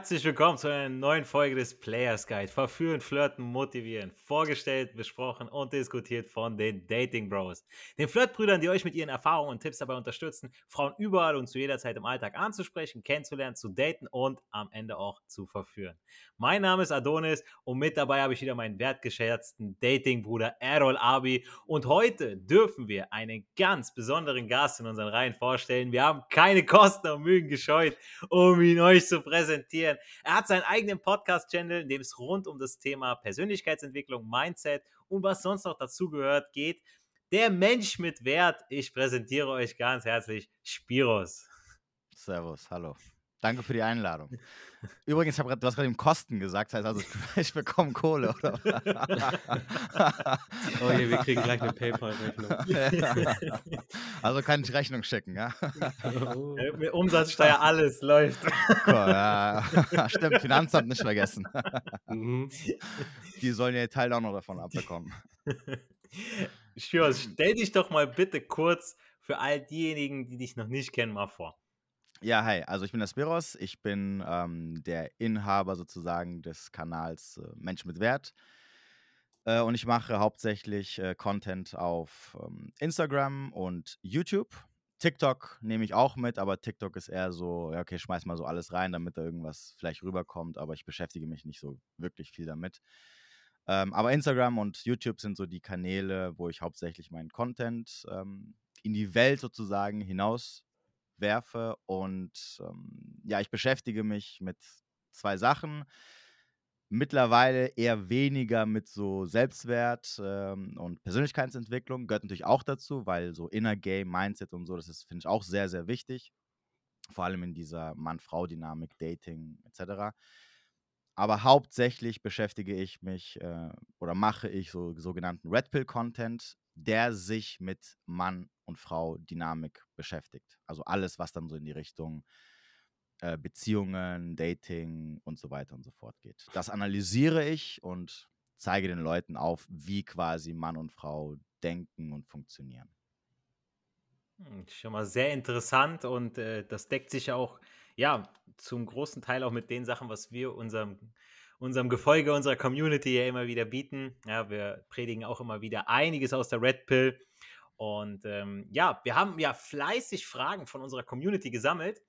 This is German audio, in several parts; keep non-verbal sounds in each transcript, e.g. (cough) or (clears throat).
Herzlich willkommen zu einer neuen Folge des Players Guide. Verführen, flirten, motivieren. Vorgestellt, besprochen und diskutiert von den Dating Bros. Den Flirtbrüdern, die euch mit ihren Erfahrungen und Tipps dabei unterstützen, Frauen überall und zu jeder Zeit im Alltag anzusprechen, kennenzulernen, zu daten und am Ende auch zu verführen. Mein Name ist Adonis und mit dabei habe ich wieder meinen wertgeschätzten Datingbruder Errol Abi. Und heute dürfen wir einen ganz besonderen Gast in unseren Reihen vorstellen. Wir haben keine Kosten und Mühen gescheut, um ihn euch zu präsentieren. Er hat seinen eigenen Podcast-Channel, in dem es rund um das Thema Persönlichkeitsentwicklung, Mindset und was sonst noch dazugehört geht. Der Mensch mit Wert. Ich präsentiere euch ganz herzlich Spiros. Servus, hallo. Danke für die Einladung. (laughs) Übrigens, ich grad, du hast gerade eben Kosten gesagt, das heißt also, (laughs) ich bekomme Kohle, oder? (laughs) oh je, wir kriegen gleich eine PayPal-Rechnung. (laughs) also kann ich Rechnung schicken, ja? Oh. Mit Umsatzsteuer alles läuft. Cool, ja. Stimmt, Finanzamt nicht vergessen. Mhm. Die sollen ja Teil auch noch davon abbekommen. Schür, stell dich doch mal bitte kurz für all diejenigen, die dich noch nicht kennen, mal vor. Ja, hi, also ich bin der Spiros, ich bin ähm, der Inhaber sozusagen des Kanals äh, Mensch mit Wert äh, und ich mache hauptsächlich äh, Content auf ähm, Instagram und YouTube. TikTok nehme ich auch mit, aber TikTok ist eher so, ja, okay, schmeiß mal so alles rein, damit da irgendwas vielleicht rüberkommt, aber ich beschäftige mich nicht so wirklich viel damit. Ähm, aber Instagram und YouTube sind so die Kanäle, wo ich hauptsächlich meinen Content ähm, in die Welt sozusagen hinaus werfe. Und ähm, ja, ich beschäftige mich mit zwei Sachen. Mittlerweile eher weniger mit so Selbstwert ähm, und Persönlichkeitsentwicklung. Gehört natürlich auch dazu, weil so Inner Game, Mindset und so, das ist, finde ich, auch sehr, sehr wichtig. Vor allem in dieser Mann-Frau-Dynamik, Dating etc. Aber hauptsächlich beschäftige ich mich äh, oder mache ich so sogenannten Red Pill Content, der sich mit Mann und Frau Dynamik beschäftigt. Also alles, was dann so in die Richtung äh, Beziehungen, Dating und so weiter und so fort geht. Das analysiere ich und zeige den Leuten auf, wie quasi Mann und Frau denken und funktionieren. Hm, schon mal sehr interessant und äh, das deckt sich auch, ja, zum großen Teil auch mit den Sachen, was wir unserem, unserem Gefolge, unserer Community ja immer wieder bieten. Ja, wir predigen auch immer wieder einiges aus der Red Pill und ähm, ja, wir haben ja fleißig Fragen von unserer Community gesammelt,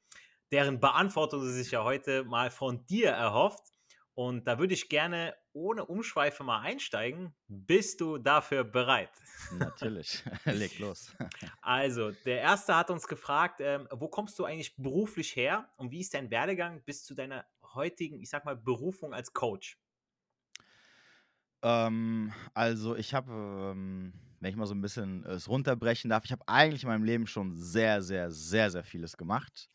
deren Beantwortung sie sich ja heute mal von dir erhofft. Und da würde ich gerne ohne Umschweife mal einsteigen. Bist du dafür bereit? Natürlich, (laughs) (laughs) leg los. Also, der erste hat uns gefragt, ähm, wo kommst du eigentlich beruflich her und wie ist dein Werdegang bis zu deiner heutigen, ich sag mal, Berufung als Coach? Ähm, also, ich habe ähm wenn ich mal so ein bisschen es runterbrechen darf, ich habe eigentlich in meinem Leben schon sehr, sehr, sehr, sehr vieles gemacht,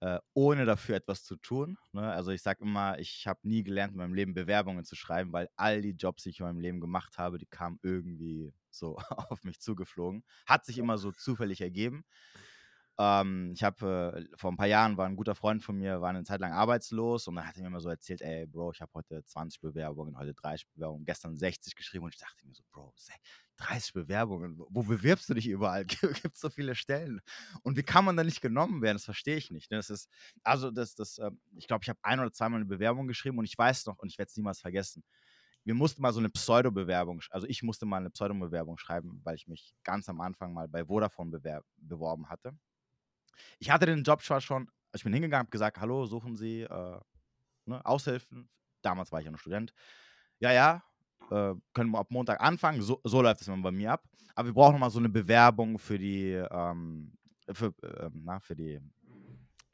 äh, ohne dafür etwas zu tun. Ne? Also ich sage immer, ich habe nie gelernt, in meinem Leben Bewerbungen zu schreiben, weil all die Jobs, die ich in meinem Leben gemacht habe, die kamen irgendwie so (laughs) auf mich zugeflogen. Hat sich immer so zufällig ergeben. Ähm, ich habe äh, vor ein paar Jahren war ein guter Freund von mir, war eine Zeit lang arbeitslos und dann hat er mir immer so erzählt, ey Bro, ich habe heute 20 Bewerbungen, heute 30 Bewerbungen, gestern 60 geschrieben und ich dachte mir so, Bro, 30 Bewerbungen, wo bewirbst du dich überall? (laughs) Gibt so viele Stellen und wie kann man da nicht genommen werden? Das verstehe ich nicht. Ne? Das ist also das, das, äh, ich glaube, ich habe ein oder zweimal eine Bewerbung geschrieben und ich weiß noch und ich werde es niemals vergessen wir mussten mal so eine Pseudo-Bewerbung, also ich musste mal eine Pseudo-Bewerbung schreiben, weil ich mich ganz am Anfang mal bei Vodafone beworben hatte. Ich hatte den Job zwar schon, also ich bin hingegangen, habe gesagt, hallo, suchen Sie äh, ne, Aushilfen. Damals war ich ja noch Student. Ja, ja, äh, können wir ab Montag anfangen. So, so läuft es immer bei mir ab. Aber wir brauchen noch mal so eine Bewerbung für die, ähm, für, äh, na, für die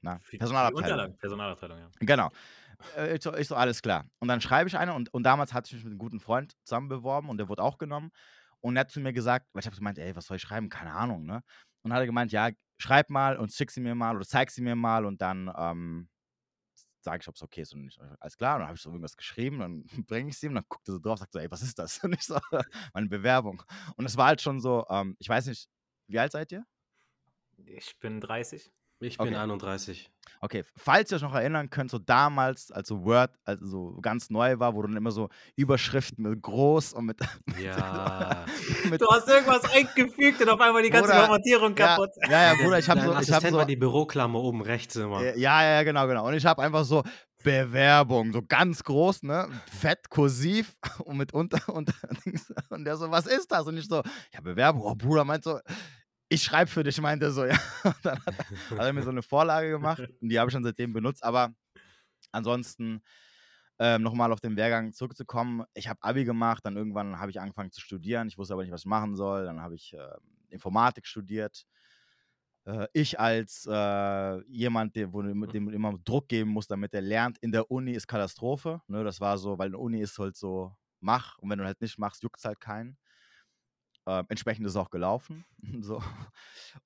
na, für Personalabteilung. Die Personalabteilung, ja. Genau. Äh, ich, so, ich so, alles klar. Und dann schreibe ich eine und, und damals hatte ich mich mit einem guten Freund zusammen beworben und der wurde auch genommen. Und er hat zu mir gesagt, weil ich habe gemeint, ey, was soll ich schreiben? Keine Ahnung, ne? Und hat er gemeint, ja, schreib mal und schick sie mir mal oder zeig sie mir mal und dann ähm, sage ich, ob es okay ist und nicht. Alles klar, und dann habe ich so irgendwas geschrieben, dann (laughs) bringe ich sie und dann guckt er so drauf, sagt so, ey, was ist das? (laughs) Und ich so, (laughs) meine Bewerbung. Und es war halt schon so, ähm, ich weiß nicht, wie alt seid ihr? Ich bin 30. Ich bin okay. 31. Okay, falls ihr euch noch erinnern könnt, so damals, als so Word also so ganz neu war, wo dann immer so Überschriften mit groß und mit. (laughs) Ja. (laughs) mit, du hast irgendwas eingefügt und auf einmal die ganze Formatierung kaputt. Ja, ja, ja, Bruder, ich habe so. Ich habe so die Büroklammer oben rechts immer. Ja, ja, genau, genau. Und ich habe einfach so Bewerbung, so ganz groß, ne? Fett, kursiv (laughs) und mit unter, unter und der so, was ist das? Und ich so, ja, Bewerbung. Oh, Bruder meint so, ich schreibe für dich, meint er so, ja. (laughs) Und dann hat er, hat er mir so eine Vorlage gemacht (laughs) und die habe ich dann seitdem benutzt. Aber ansonsten ähm, nochmal auf den Wehrgang zurückzukommen. Ich habe Abi gemacht, dann irgendwann habe ich angefangen zu studieren. Ich wusste aber nicht, was ich machen soll. Dann habe ich äh, Informatik studiert. Äh, ich als äh, jemand, der, wo, dem immer Druck geben muss, damit er lernt, in der Uni ist Katastrophe. Ne? Das war so, weil in der Uni ist halt so, mach. Und wenn du halt nicht machst, juckt es halt keinen. Äh, entsprechend ist es auch gelaufen. (laughs) so.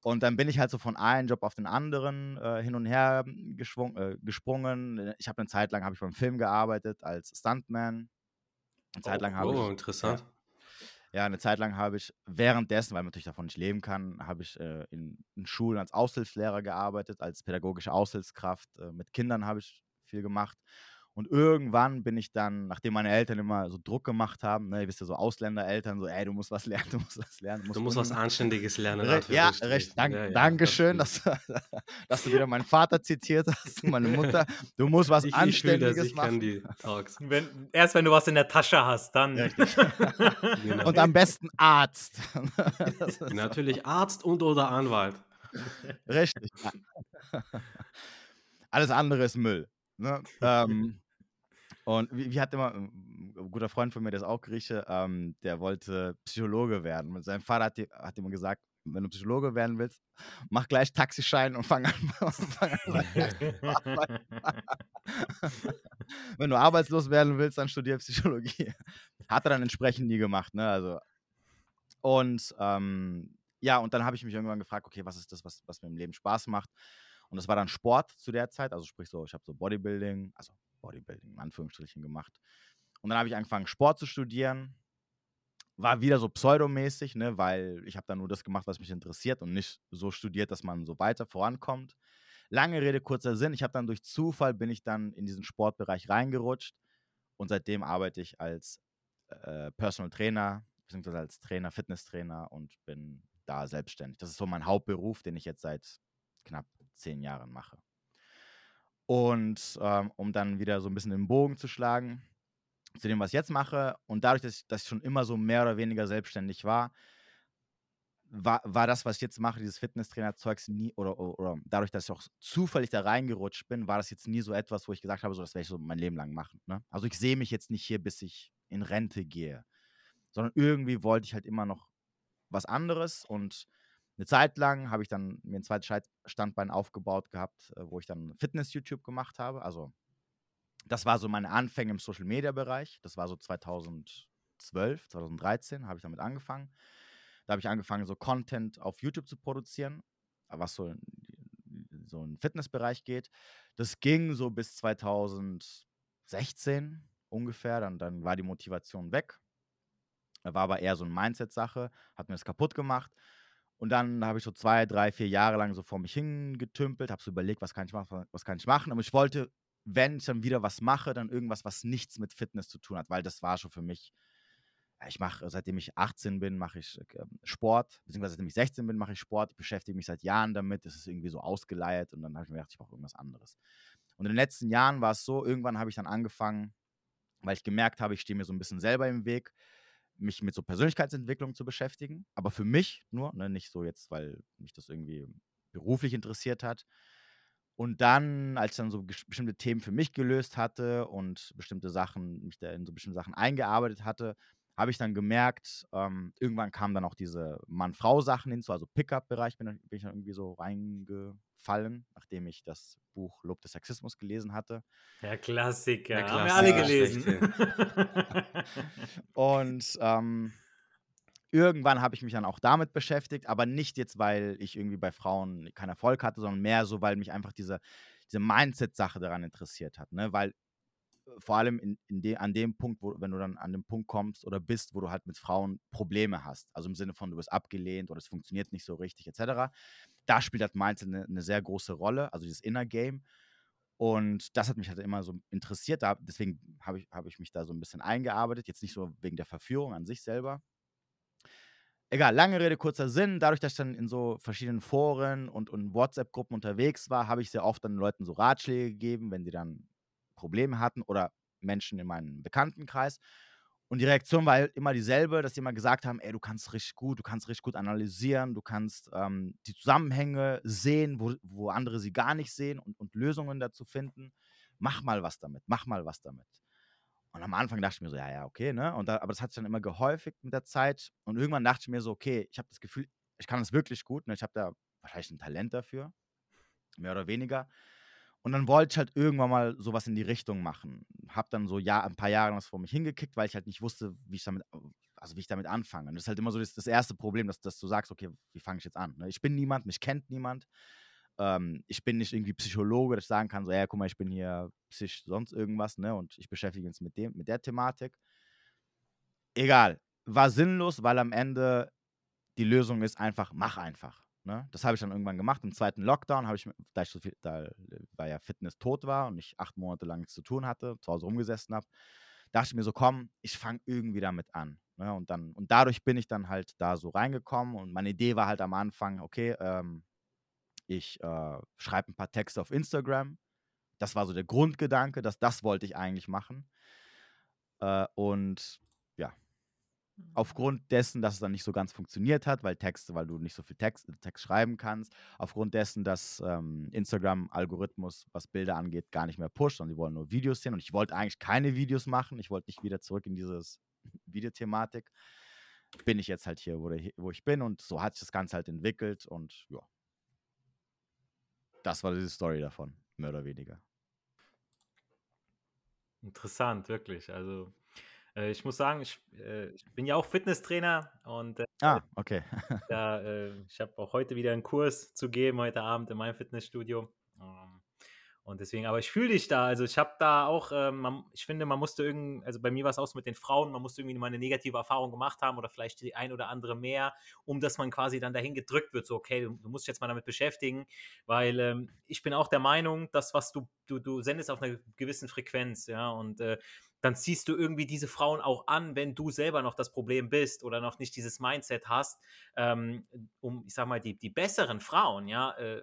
Und dann bin ich halt so von einem Job auf den anderen äh, hin und her äh, gesprungen. Ich habe eine Zeit lang ich beim Film gearbeitet als Stuntman. Eine Zeit lang habe oh, ich. Oh, interessant. Ja, ja, eine Zeit lang habe ich währenddessen, weil man natürlich davon nicht leben kann, habe ich äh, in, in, Schulen als Aushilfslehrer gearbeitet, als pädagogische Aushilfskraft. Äh, mit Kindern habe ich viel gemacht. Und irgendwann bin ich dann, nachdem meine Eltern immer so Druck gemacht haben, ne, ihr wisst ja, so Ausländereltern, so, ey, du musst was lernen, (laughs) du musst was lernen. Du musst, du musst was Anständiges lernen. Re ja, recht, dank, ja, ja, Dankeschön, dass, (laughs) dass, du wieder meinen Vater zitiert hast, (laughs) meine Mutter. Du musst was ich, Anständiges ich das, ich machen. die Talks. Wenn, erst wenn du was in der Tasche hast, dann. genau. Und am besten Arzt. Natürlich Arzt und oder Anwalt. Richtig. Alles andere ist Müll. Ne? ähm, und wie, wie, hat immer, ein guter Freund von mir, der ist auch Grieche, ähm, der wollte Psychologe werden. Und sein Vater hat, hat immer gesagt, wenn du Psychologe werden willst, mach gleich Taxischein und fang an. (laughs) fang an (laughs) wenn du arbeitslos werden willst, dann studier Psychologie. Hat er dann entsprechend nie gemacht, ne? Also, und ähm, ja, und dann habe ich mich irgendwann gefragt, okay, was ist das, was, was mir im Leben Spaß macht? Und das war dann Sport zu der Zeit, also sprich so, ich habe so Bodybuilding, also Bodybuilding in Anführungsstrichen gemacht. Und dann habe ich angefangen, Sport zu studieren. War wieder so pseudomäßig, ne, weil ich habe dann nur das gemacht, was mich interessiert und nicht so studiert, dass man so weiter vorankommt. Lange Rede, kurzer Sinn. Ich habe dann durch Zufall bin ich dann in diesen Sportbereich reingerutscht und seitdem arbeite ich als äh, Personal Trainer, beziehungsweise als Trainer, Fitnesstrainer und bin da selbstständig. Das ist so mein Hauptberuf, den ich jetzt seit knapp zehn Jahren mache. Und ähm, um dann wieder so ein bisschen den Bogen zu schlagen zu dem, was ich jetzt mache, und dadurch, dass ich, dass ich schon immer so mehr oder weniger selbstständig war, war, war das, was ich jetzt mache, dieses Fitnesstrainer-Zeugs nie, oder, oder, oder, dadurch, dass ich auch zufällig da reingerutscht bin, war das jetzt nie so etwas, wo ich gesagt habe, so, das werde ich so mein Leben lang machen. Ne? Also ich sehe mich jetzt nicht hier, bis ich in Rente gehe, sondern irgendwie wollte ich halt immer noch was anderes und eine Zeit lang habe ich dann mir ein zweites Standbein aufgebaut gehabt, äh, wo ich dann Fitness-YouTube gemacht habe. Also das war so meine Anfänge im Social-Media-Bereich. Das war so 2012, 2013 habe ich damit angefangen. Da habe ich angefangen, so Content auf YouTube zu produzieren, was so in so einen Fitnessbereich geht. Das ging so bis 2016 ungefähr. Dann, dann war die Motivation weg. War aber eher so eine Mindset-Sache, hat mir das kaputt gemacht. Und dann habe ich so zwei, drei, vier Jahre lang so vor mich hingetümpelt, habe so überlegt, was kann ich machen, was kann ich machen. Aber ich wollte, wenn ich dann wieder was mache, dann irgendwas, was nichts mit Fitness zu tun hat, weil das war schon für mich. Ich mache, seitdem ich 18 bin, mache ich äh, Sport, beziehungsweise seitdem ich 16 bin, mache ich Sport. Ich beschäftige mich seit Jahren damit. Das ist irgendwie so ausgeleiert und dann habe ich mir gedacht, ich brauche irgendwas anderes. Und in den letzten Jahren war es so, irgendwann habe ich dann angefangen, weil ich gemerkt habe, ich stehe mir so ein bisschen selber im Weg, mich mit so Persönlichkeitsentwicklung zu beschäftigen, aber für mich nur, ne, nicht so jetzt, weil mich das irgendwie beruflich interessiert hat. Und dann, als ich dann so bestimmte Themen für mich gelöst hatte und bestimmte Sachen, mich da in so bestimmte Sachen eingearbeitet hatte, habe ich dann gemerkt, ähm, irgendwann kamen dann auch diese Mann-Frau-Sachen hinzu, also Pickup-Bereich bin, bin, ich dann irgendwie so reingefallen, nachdem ich das Buch Lob des Sexismus gelesen hatte. Der Klassiker, Der Klassiker. haben wir alle gelesen. (laughs) und ähm, irgendwann habe ich mich dann auch damit beschäftigt, aber nicht jetzt, weil ich irgendwie bei Frauen keinen Erfolg hatte, sondern mehr so, weil mich einfach diese, diese Mindset-Sache daran interessiert hat. Ne? Weil vor allem in, in de, an dem Punkt, wo, wenn du dann an dem Punkt kommst oder bist, wo du halt mit Frauen Probleme hast, also im Sinne von, du wirst abgelehnt oder es funktioniert nicht so richtig, etc., da spielt halt Mindset eine, eine sehr große Rolle, also dieses Inner Game. Und das hat mich halt immer so interessiert, da, deswegen habe ich, hab ich mich da so ein bisschen eingearbeitet, jetzt nicht so wegen der Verführung an sich selber. Egal, lange Rede, kurzer Sinn. Dadurch, dass ich dann in so verschiedenen Foren und, und WhatsApp-Gruppen unterwegs war, habe ich sehr oft dann Leuten so Ratschläge gegeben, wenn sie dann Probleme hatten oder Menschen in meinem Bekanntenkreis. Und die Reaktion war halt immer dieselbe, dass die immer gesagt haben, ey, du kannst richtig gut, du kannst richtig gut analysieren, du kannst ähm, die Zusammenhänge sehen, wo, wo andere sie gar nicht sehen und, und Lösungen dazu finden. Mach mal was damit, mach mal was damit. Und am Anfang dachte ich mir so, ja, ja, okay, ne? Und da, aber das hat sich dann immer gehäufigt mit der Zeit. Und irgendwann dachte ich mir so, okay, ich habe das Gefühl, ich kann das wirklich gut, ne? Ich habe da wahrscheinlich ein Talent dafür, mehr oder weniger. Und dann wollte ich halt irgendwann mal sowas in die Richtung machen. Hab dann so ja, ein paar Jahre was vor mich hingekickt, weil ich halt nicht wusste, wie ich damit, also wie ich damit anfange. Und das ist halt immer so das, das erste Problem, dass, dass du sagst, okay, wie fange ich jetzt an? Ne? Ich bin niemand, mich kennt niemand. Ähm, ich bin nicht irgendwie Psychologe, dass ich sagen kann, so, ja, guck mal, ich bin hier psych sonst irgendwas, ne? Und ich beschäftige mich mit dem, mit der Thematik. Egal. War sinnlos, weil am Ende die Lösung ist einfach, mach einfach. Ne? Das habe ich dann irgendwann gemacht. Im zweiten Lockdown habe ich, da ich so viel, da, weil ja Fitness tot war und ich acht Monate lang nichts zu tun hatte, zu Hause rumgesessen habe, dachte ich mir so, komm, ich fange irgendwie damit an. Ne? Und dann, und dadurch bin ich dann halt da so reingekommen. Und meine Idee war halt am Anfang, okay, ähm, ich äh, schreibe ein paar Texte auf Instagram. Das war so der Grundgedanke, dass das wollte ich eigentlich machen. Äh, und. Aufgrund dessen, dass es dann nicht so ganz funktioniert hat, weil Texte, weil du nicht so viel Text, Text schreiben kannst, aufgrund dessen, dass ähm, Instagram-Algorithmus, was Bilder angeht, gar nicht mehr pusht, sondern sie wollen nur Videos sehen. Und ich wollte eigentlich keine Videos machen. Ich wollte nicht wieder zurück in dieses (laughs) Videothematik. Bin ich jetzt halt hier, wo, der, wo ich bin und so hat sich das Ganze halt entwickelt und ja, das war die Story davon, mehr oder weniger. Interessant, wirklich. Also, äh, ich muss sagen, ich, äh, ich, bin ja auch Fitnesstrainer und äh, ah, okay. (laughs) ja, äh, ich habe auch heute wieder einen Kurs zu geben, heute Abend in meinem Fitnessstudio. Ähm, und deswegen, aber ich fühle dich da. Also ich habe da auch, äh, man, ich finde, man musste irgendwie, also bei mir war es auch so mit den Frauen, man musste irgendwie mal eine negative Erfahrung gemacht haben oder vielleicht die ein oder andere mehr, um dass man quasi dann dahin gedrückt wird, so okay, du, du musst dich jetzt mal damit beschäftigen, weil ähm, ich bin auch der Meinung, dass was du, du, du sendest auf einer gewissen Frequenz, ja, und äh, dann ziehst du irgendwie diese Frauen auch an, wenn du selber noch das Problem bist oder noch nicht dieses Mindset hast, ähm, um, ich sag mal, die, die besseren Frauen, ja, äh,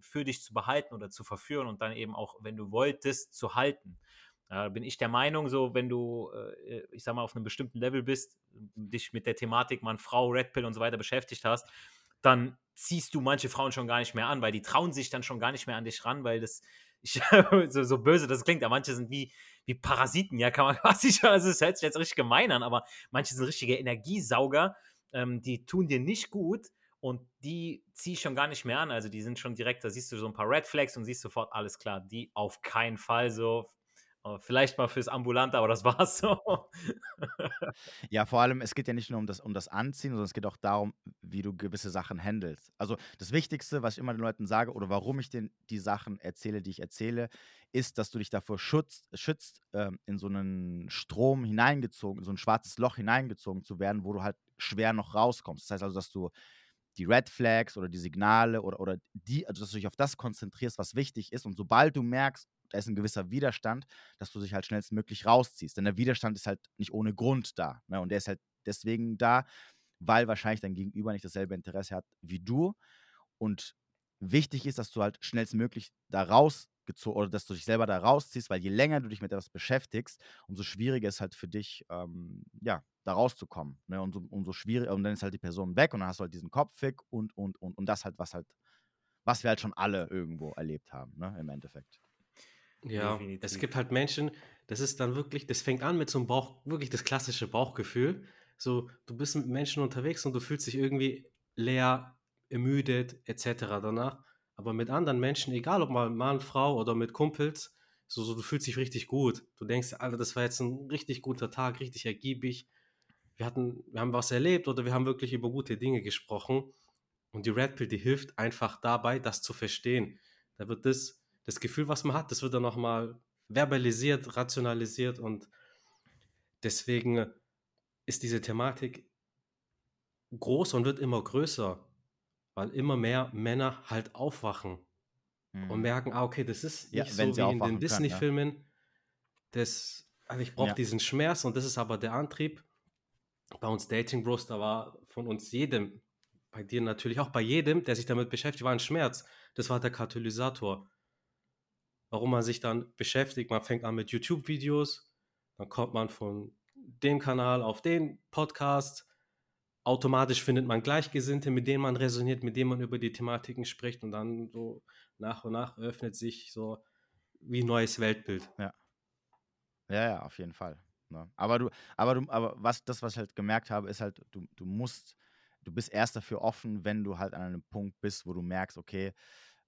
für dich zu behalten oder zu verführen und dann eben auch, wenn du wolltest, zu halten. Da bin ich der Meinung, so wenn du, äh, ich sag mal, auf einem bestimmten Level bist, dich mit der Thematik Mann, Frau, Red Pill und so weiter beschäftigt hast, dann ziehst du manche Frauen schon gar nicht mehr an, weil die trauen sich dann schon gar nicht mehr an dich ran, weil das, ich, (laughs) so, so, böse das klingt, aber manche sind wie, wie Parasiten, ja, kann man (laughs) quasi schon, also es hört sich jetzt richtig gemein an, aber manche sind richtige Energiesauger, ähm, die tun dir nicht gut und die ziehe ich schon gar nicht mehr an. Also die sind schon direkt, da siehst du so ein paar Red Flags und siehst sofort, alles klar, die auf keinen Fall so. Äh, vielleicht mal fürs Ambulante, aber das (laughs) war's so. ja, vor allem, es geht ja nicht nur um das, um das Anziehen, sondern es geht auch darum, wie du gewisse Sachen handelst. Also das Wichtigste, was ich immer den Leuten sage oder warum ich den, die Sachen erzähle, die ich erzähle, ist, dass du dich davor schützt, schützt ähm, in so einen Strom hineingezogen, in so ein schwarzes Loch hineingezogen zu werden, wo du halt schwer noch rauskommst. Das heißt also, dass du die Red Flags oder die Signale oder, oder die, also dass du dich auf das konzentrierst, was wichtig ist. Und sobald du merkst, da ist ein gewisser Widerstand, dass du dich halt schnellstmöglich rausziehst. Denn der Widerstand ist halt nicht ohne Grund da. Ne? Und der ist halt deswegen da, weil wahrscheinlich dein Gegenüber nicht dasselbe Interesse hat wie du. Und wichtig ist, dass du halt schnellstmöglich da rausgezogen oder dass du dich selber da rausziehst, weil je länger du dich mit etwas beschäftigst, umso schwieriger ist halt für dich, ähm, ja, da rauszukommen. Ne? Und so, umso schwieriger, und dann ist halt die Person weg und dann hast du halt diesen Kopffick und, und, und, und das halt, was halt, was wir halt schon alle irgendwo erlebt haben, ne? Im Endeffekt. Ja, Definitiv. es gibt halt Menschen, das ist dann wirklich, das fängt an mit so einem Bauch, wirklich das klassische Bauchgefühl. So, du bist mit Menschen unterwegs und du fühlst dich irgendwie leer, ermüdet, etc. danach. Aber mit anderen Menschen, egal ob mal Mann, Frau oder mit Kumpels, so, so du fühlst dich richtig gut. Du denkst, Alter, das war jetzt ein richtig guter Tag, richtig ergiebig wir hatten, wir haben was erlebt oder wir haben wirklich über gute Dinge gesprochen. Und die Red Pill, die hilft einfach dabei, das zu verstehen. Da wird das, das Gefühl, was man hat, das wird dann nochmal verbalisiert, rationalisiert und deswegen ist diese Thematik groß und wird immer größer, weil immer mehr Männer halt aufwachen mhm. und merken, ah, okay, das ist nicht ja, so wie in den Disney-Filmen. Ja. also ich brauche ja. diesen Schmerz und das ist aber der Antrieb, bei uns Dating Bros, da war von uns jedem, bei dir natürlich auch bei jedem, der sich damit beschäftigt, war ein Schmerz. Das war der Katalysator. Warum man sich dann beschäftigt. Man fängt an mit YouTube-Videos, dann kommt man von dem Kanal auf den Podcast. Automatisch findet man Gleichgesinnte, mit denen man resoniert, mit denen man über die Thematiken spricht und dann so nach und nach öffnet sich so wie ein neues Weltbild. Ja. Ja, ja, auf jeden Fall. Ne? Aber du, aber du, aber was, das, was ich halt gemerkt habe, ist halt, du, du musst, du bist erst dafür offen, wenn du halt an einem Punkt bist, wo du merkst, okay,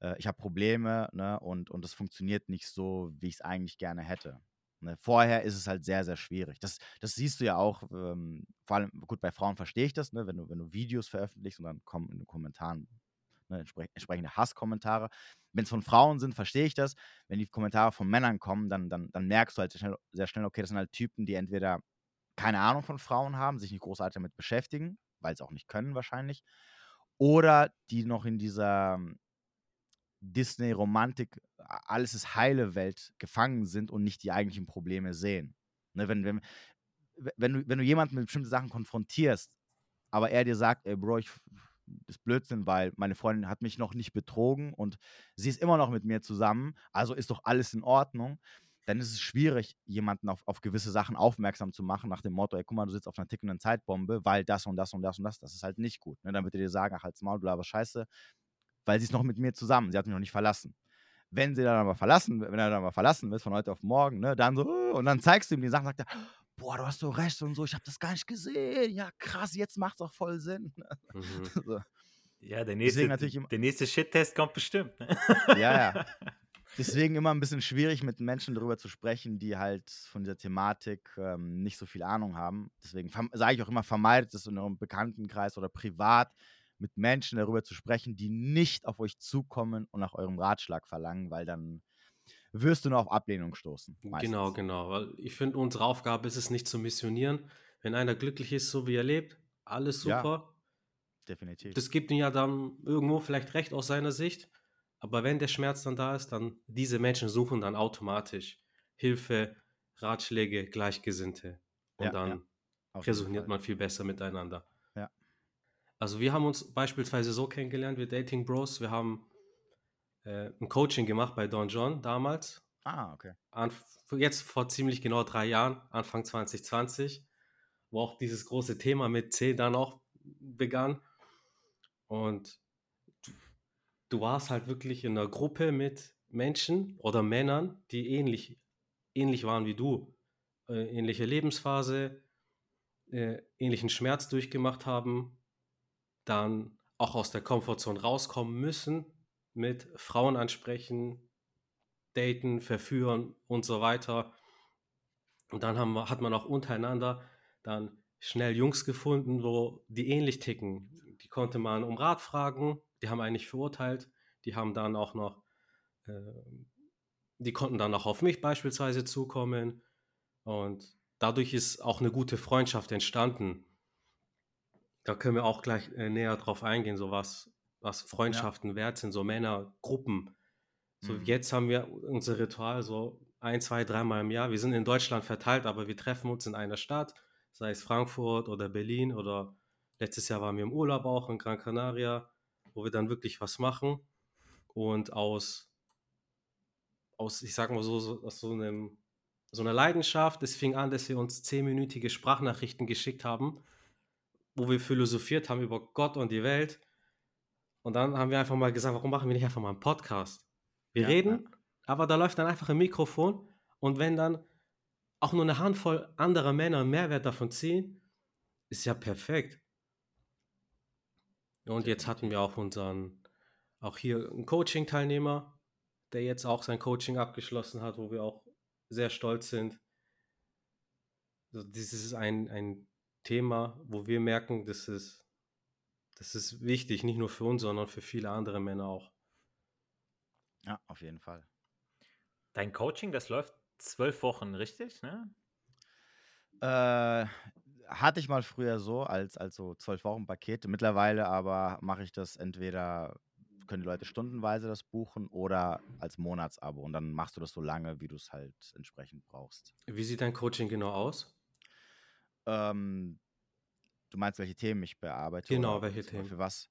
äh, ich habe Probleme, ne, und, und das funktioniert nicht so, wie ich es eigentlich gerne hätte. Ne? Vorher ist es halt sehr, sehr schwierig. Das, das siehst du ja auch, ähm, vor allem, gut, bei Frauen verstehe ich das, ne, wenn du, wenn du Videos veröffentlichst und dann kommen in den Kommentaren ne, entsprech entsprechende Hasskommentare. Wenn es von Frauen sind, verstehe ich das. Wenn die Kommentare von Männern kommen, dann, dann, dann merkst du halt sehr schnell, sehr schnell, okay, das sind halt Typen, die entweder keine Ahnung von Frauen haben, sich nicht großartig damit beschäftigen, weil sie auch nicht können wahrscheinlich, oder die noch in dieser Disney-Romantik, alles ist heile Welt gefangen sind und nicht die eigentlichen Probleme sehen. Ne, wenn, wenn, wenn, du, wenn du jemanden mit bestimmten Sachen konfrontierst, aber er dir sagt, ey Bro, ich das ist Blödsinn, weil meine Freundin hat mich noch nicht betrogen und sie ist immer noch mit mir zusammen, also ist doch alles in Ordnung. Dann ist es schwierig, jemanden auf, auf gewisse Sachen aufmerksam zu machen, nach dem Motto, ey, guck mal, du sitzt auf einer tickenden Zeitbombe, weil das und das und das und das, das ist halt nicht gut. Ne? Dann wird er dir sagen, ach, halt's Maul, bla, was scheiße, weil sie ist noch mit mir zusammen, sie hat mich noch nicht verlassen. Wenn sie dann aber verlassen, wenn er dann mal verlassen wird von heute auf morgen, ne, dann so, und dann zeigst du ihm die Sachen, sagt er, boah, du hast so recht und so, ich habe das gar nicht gesehen. Ja, krass, jetzt macht es auch voll Sinn. Mhm. (laughs) so. Ja, der nächste, der nächste Shit-Test kommt bestimmt. Ne? Ja, ja. (laughs) Deswegen immer ein bisschen schwierig, mit Menschen darüber zu sprechen, die halt von dieser Thematik ähm, nicht so viel Ahnung haben. Deswegen sage ich auch immer, vermeidet es in eurem Bekanntenkreis oder privat mit Menschen darüber zu sprechen, die nicht auf euch zukommen und nach eurem Ratschlag verlangen, weil dann wirst du nur auf Ablehnung stoßen. Genau, meistens. Genau, genau. Weil ich finde, unsere Aufgabe ist es nicht zu missionieren. Wenn einer glücklich ist, so wie er lebt, alles super. Ja, definitiv. Das gibt ihm ja dann irgendwo vielleicht recht aus seiner Sicht. Aber wenn der Schmerz dann da ist, dann diese Menschen suchen dann automatisch Hilfe, Ratschläge, Gleichgesinnte. Und ja, dann ja. resoniert man viel besser miteinander. Also wir haben uns beispielsweise so kennengelernt, wir Dating Bros. Wir haben äh, ein Coaching gemacht bei Don John damals. Ah, okay. Anf jetzt vor ziemlich genau drei Jahren, Anfang 2020, wo auch dieses große Thema mit C dann auch begann. Und du, du warst halt wirklich in einer Gruppe mit Menschen oder Männern, die ähnlich, ähnlich waren wie du. Äh, ähnliche Lebensphase, äh, ähnlichen Schmerz durchgemacht haben, dann auch aus der Komfortzone rauskommen müssen, mit Frauen ansprechen, daten, verführen und so weiter. Und dann haben, hat man auch untereinander dann schnell Jungs gefunden, wo die ähnlich ticken. Die konnte man um Rat fragen, die haben eigentlich verurteilt, die haben dann auch noch, äh, die konnten dann auch auf mich beispielsweise zukommen und dadurch ist auch eine gute Freundschaft entstanden. Da können wir auch gleich äh, näher drauf eingehen, so was was Freundschaften ja. wert sind, so Männergruppen. So mhm. jetzt haben wir unser Ritual so ein, zwei, dreimal im Jahr. Wir sind in Deutschland verteilt, aber wir treffen uns in einer Stadt, sei es Frankfurt oder Berlin oder letztes Jahr waren wir im Urlaub auch in Gran Canaria, wo wir dann wirklich was machen und aus, aus ich sag mal so, so aus so einem so einer Leidenschaft. Es fing an, dass wir uns zehnminütige Sprachnachrichten geschickt haben, wo wir philosophiert haben über Gott und die Welt und dann haben wir einfach mal gesagt, warum machen wir nicht einfach mal einen Podcast? Wir ja, reden, ja. aber da läuft dann einfach ein Mikrofon und wenn dann auch nur eine Handvoll anderer Männer einen Mehrwert davon ziehen, ist ja perfekt. Und jetzt hatten wir auch unseren, auch hier einen Coaching-Teilnehmer, der jetzt auch sein Coaching abgeschlossen hat, wo wir auch sehr stolz sind. Also das ist ein, ein Thema, wo wir merken, dass es das ist wichtig, nicht nur für uns, sondern für viele andere Männer auch. Ja, auf jeden Fall. Dein Coaching, das läuft zwölf Wochen, richtig? Ne? Äh, hatte ich mal früher so, als, als so zwölf Wochen Pakete. Mittlerweile aber mache ich das entweder, können die Leute stundenweise das buchen oder als Monatsabo. Und dann machst du das so lange, wie du es halt entsprechend brauchst. Wie sieht dein Coaching genau aus? Ähm, Du meinst, welche Themen ich bearbeite? Genau, welche Themen. Für was?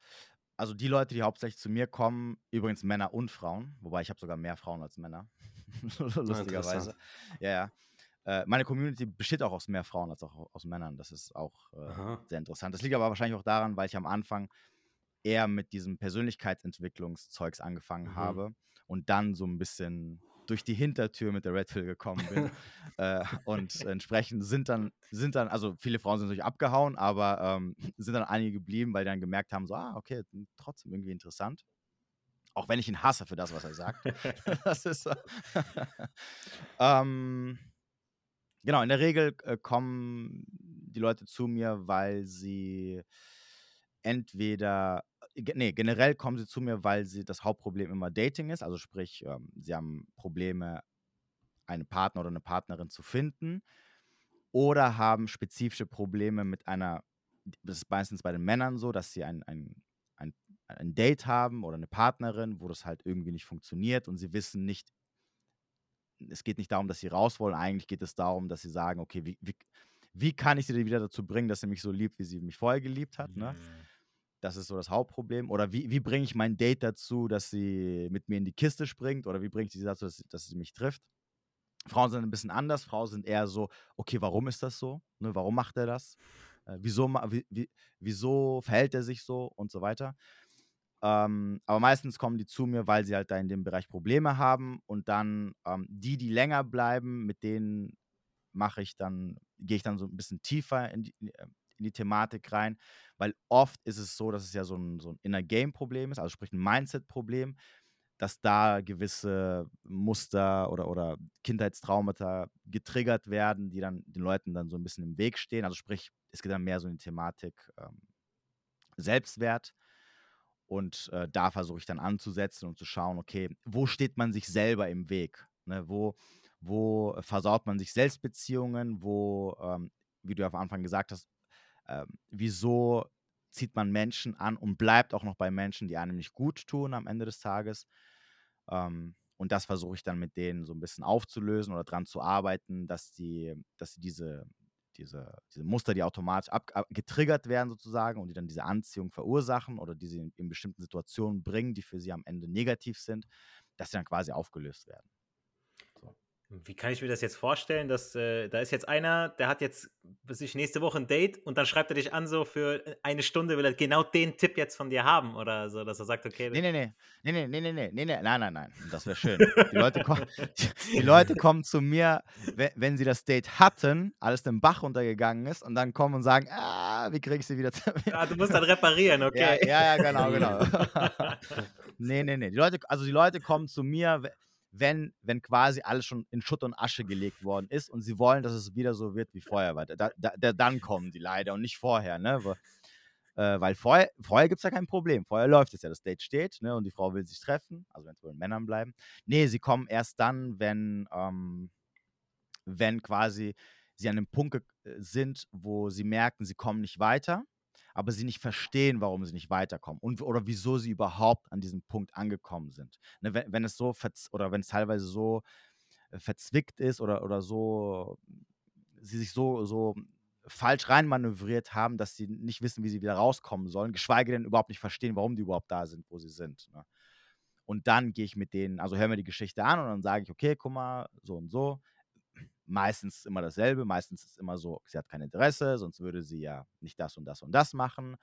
Also die Leute, die hauptsächlich zu mir kommen, übrigens Männer und Frauen, wobei ich habe sogar mehr Frauen als Männer. (laughs) lustigerweise. Ja, ja. Äh, meine Community besteht auch aus mehr Frauen als auch aus Männern. Das ist auch äh, sehr interessant. Das liegt aber wahrscheinlich auch daran, weil ich am Anfang eher mit diesem Persönlichkeitsentwicklungszeugs angefangen mhm. habe und dann so ein bisschen durch die Hintertür mit der Redfill gekommen bin. (laughs) äh, und entsprechend sind dann, sind dann, also viele Frauen sind natürlich abgehauen, aber ähm, (laughs) sind dann einige geblieben, weil die dann gemerkt haben, so, ah, okay, trotzdem irgendwie interessant. Auch wenn ich ihn hasse für das, was er sagt. (laughs) das ist so. ähm, Genau, in der Regel äh, kommen die Leute zu mir, weil sie entweder, nee, generell kommen sie zu mir, weil sie das Hauptproblem immer Dating ist. Also sprich, ähm, sie haben Probleme, einen Partner oder eine Partnerin zu finden oder haben spezifische Probleme mit einer, das ist meistens bei den Männern so, dass sie ein, ein, ein, ein Date haben oder eine Partnerin, wo das halt irgendwie nicht funktioniert und sie wissen nicht, es geht nicht darum, dass sie raus wollen, eigentlich geht es darum, dass sie sagen, okay, wie, wie, wie kann ich sie wieder dazu bringen, dass sie mich so liebt, wie sie mich vorher geliebt hat, ne? Mhm. Das ist so das Hauptproblem. Oder wie, wie bringe ich mein Date dazu, dass sie mit mir in die Kiste springt? Oder wie bringe ich sie dazu, dass, dass sie mich trifft? Frauen sind ein bisschen anders. Frauen sind eher so, okay, warum ist das so? Ne, warum macht er das? Äh, wieso, wie, wieso verhält er sich so und so weiter? Ähm, aber meistens kommen die zu mir, weil sie halt da in dem Bereich Probleme haben. Und dann ähm, die, die länger bleiben, mit denen mache ich dann, gehe ich dann so ein bisschen tiefer in die, äh, in die Thematik rein, weil oft ist es so, dass es ja so ein, so ein Inner-Game-Problem ist, also sprich ein Mindset-Problem, dass da gewisse Muster oder, oder Kindheitstraumata getriggert werden, die dann den Leuten dann so ein bisschen im Weg stehen. Also sprich, es geht dann mehr so in die Thematik ähm, Selbstwert und äh, da versuche ich dann anzusetzen und zu schauen, okay, wo steht man sich selber im Weg? Ne? Wo, wo versaut man sich Selbstbeziehungen? Wo, ähm, wie du ja am Anfang gesagt hast, äh, wieso zieht man Menschen an und bleibt auch noch bei Menschen, die einem nicht gut tun am Ende des Tages? Ähm, und das versuche ich dann mit denen so ein bisschen aufzulösen oder dran zu arbeiten, dass die, dass sie diese, diese, diese Muster, die automatisch ab, ab, getriggert werden sozusagen und die dann diese Anziehung verursachen oder die sie in, in bestimmten Situationen bringen, die für sie am Ende negativ sind, dass sie dann quasi aufgelöst werden. Wie kann ich mir das jetzt vorstellen? Dass äh, da ist jetzt einer, der hat jetzt sich nächste Woche ein Date und dann schreibt er dich an, so für eine Stunde will er genau den Tipp jetzt von dir haben oder so, dass er sagt, okay. Nee, nee, nee, nee, nee, nee, nee, nee, nee, nee, nein, nein, nein, das wäre schön. Die Leute, kommen, (laughs) die Leute kommen zu mir, wenn, wenn sie das Date hatten, alles den Bach runtergegangen ist und dann kommen und sagen, ah, wie kriege ich sie wieder? ah, du musst dann reparieren, okay. Ja, ja, ja genau, genau. (laughs) (laughs) nee, nee, nee. Die Leute, also die Leute kommen zu mir, wenn, wenn quasi alles schon in Schutt und Asche gelegt worden ist und sie wollen, dass es wieder so wird wie vorher. Da, da, dann kommen die leider und nicht vorher, ne? Weil, äh, weil vorher, vorher gibt es ja kein Problem. Vorher läuft es ja, das Date steht, ne? Und die Frau will sich treffen, also wenn es wohl Männern bleiben. Nee, sie kommen erst dann, wenn, ähm, wenn quasi sie an einem Punkt äh, sind, wo sie merken, sie kommen nicht weiter aber sie nicht verstehen, warum sie nicht weiterkommen und oder wieso sie überhaupt an diesem Punkt angekommen sind. Ne, wenn, wenn, es so oder wenn es teilweise so äh, verzwickt ist oder, oder so, sie sich so, so falsch reinmanövriert haben, dass sie nicht wissen, wie sie wieder rauskommen sollen, geschweige denn überhaupt nicht verstehen, warum die überhaupt da sind, wo sie sind. Ne? Und dann gehe ich mit denen, also hören wir die Geschichte an und dann sage ich, okay, guck mal, so und so meistens immer dasselbe. Meistens ist es immer so, sie hat kein Interesse, sonst würde sie ja nicht das und das und das machen.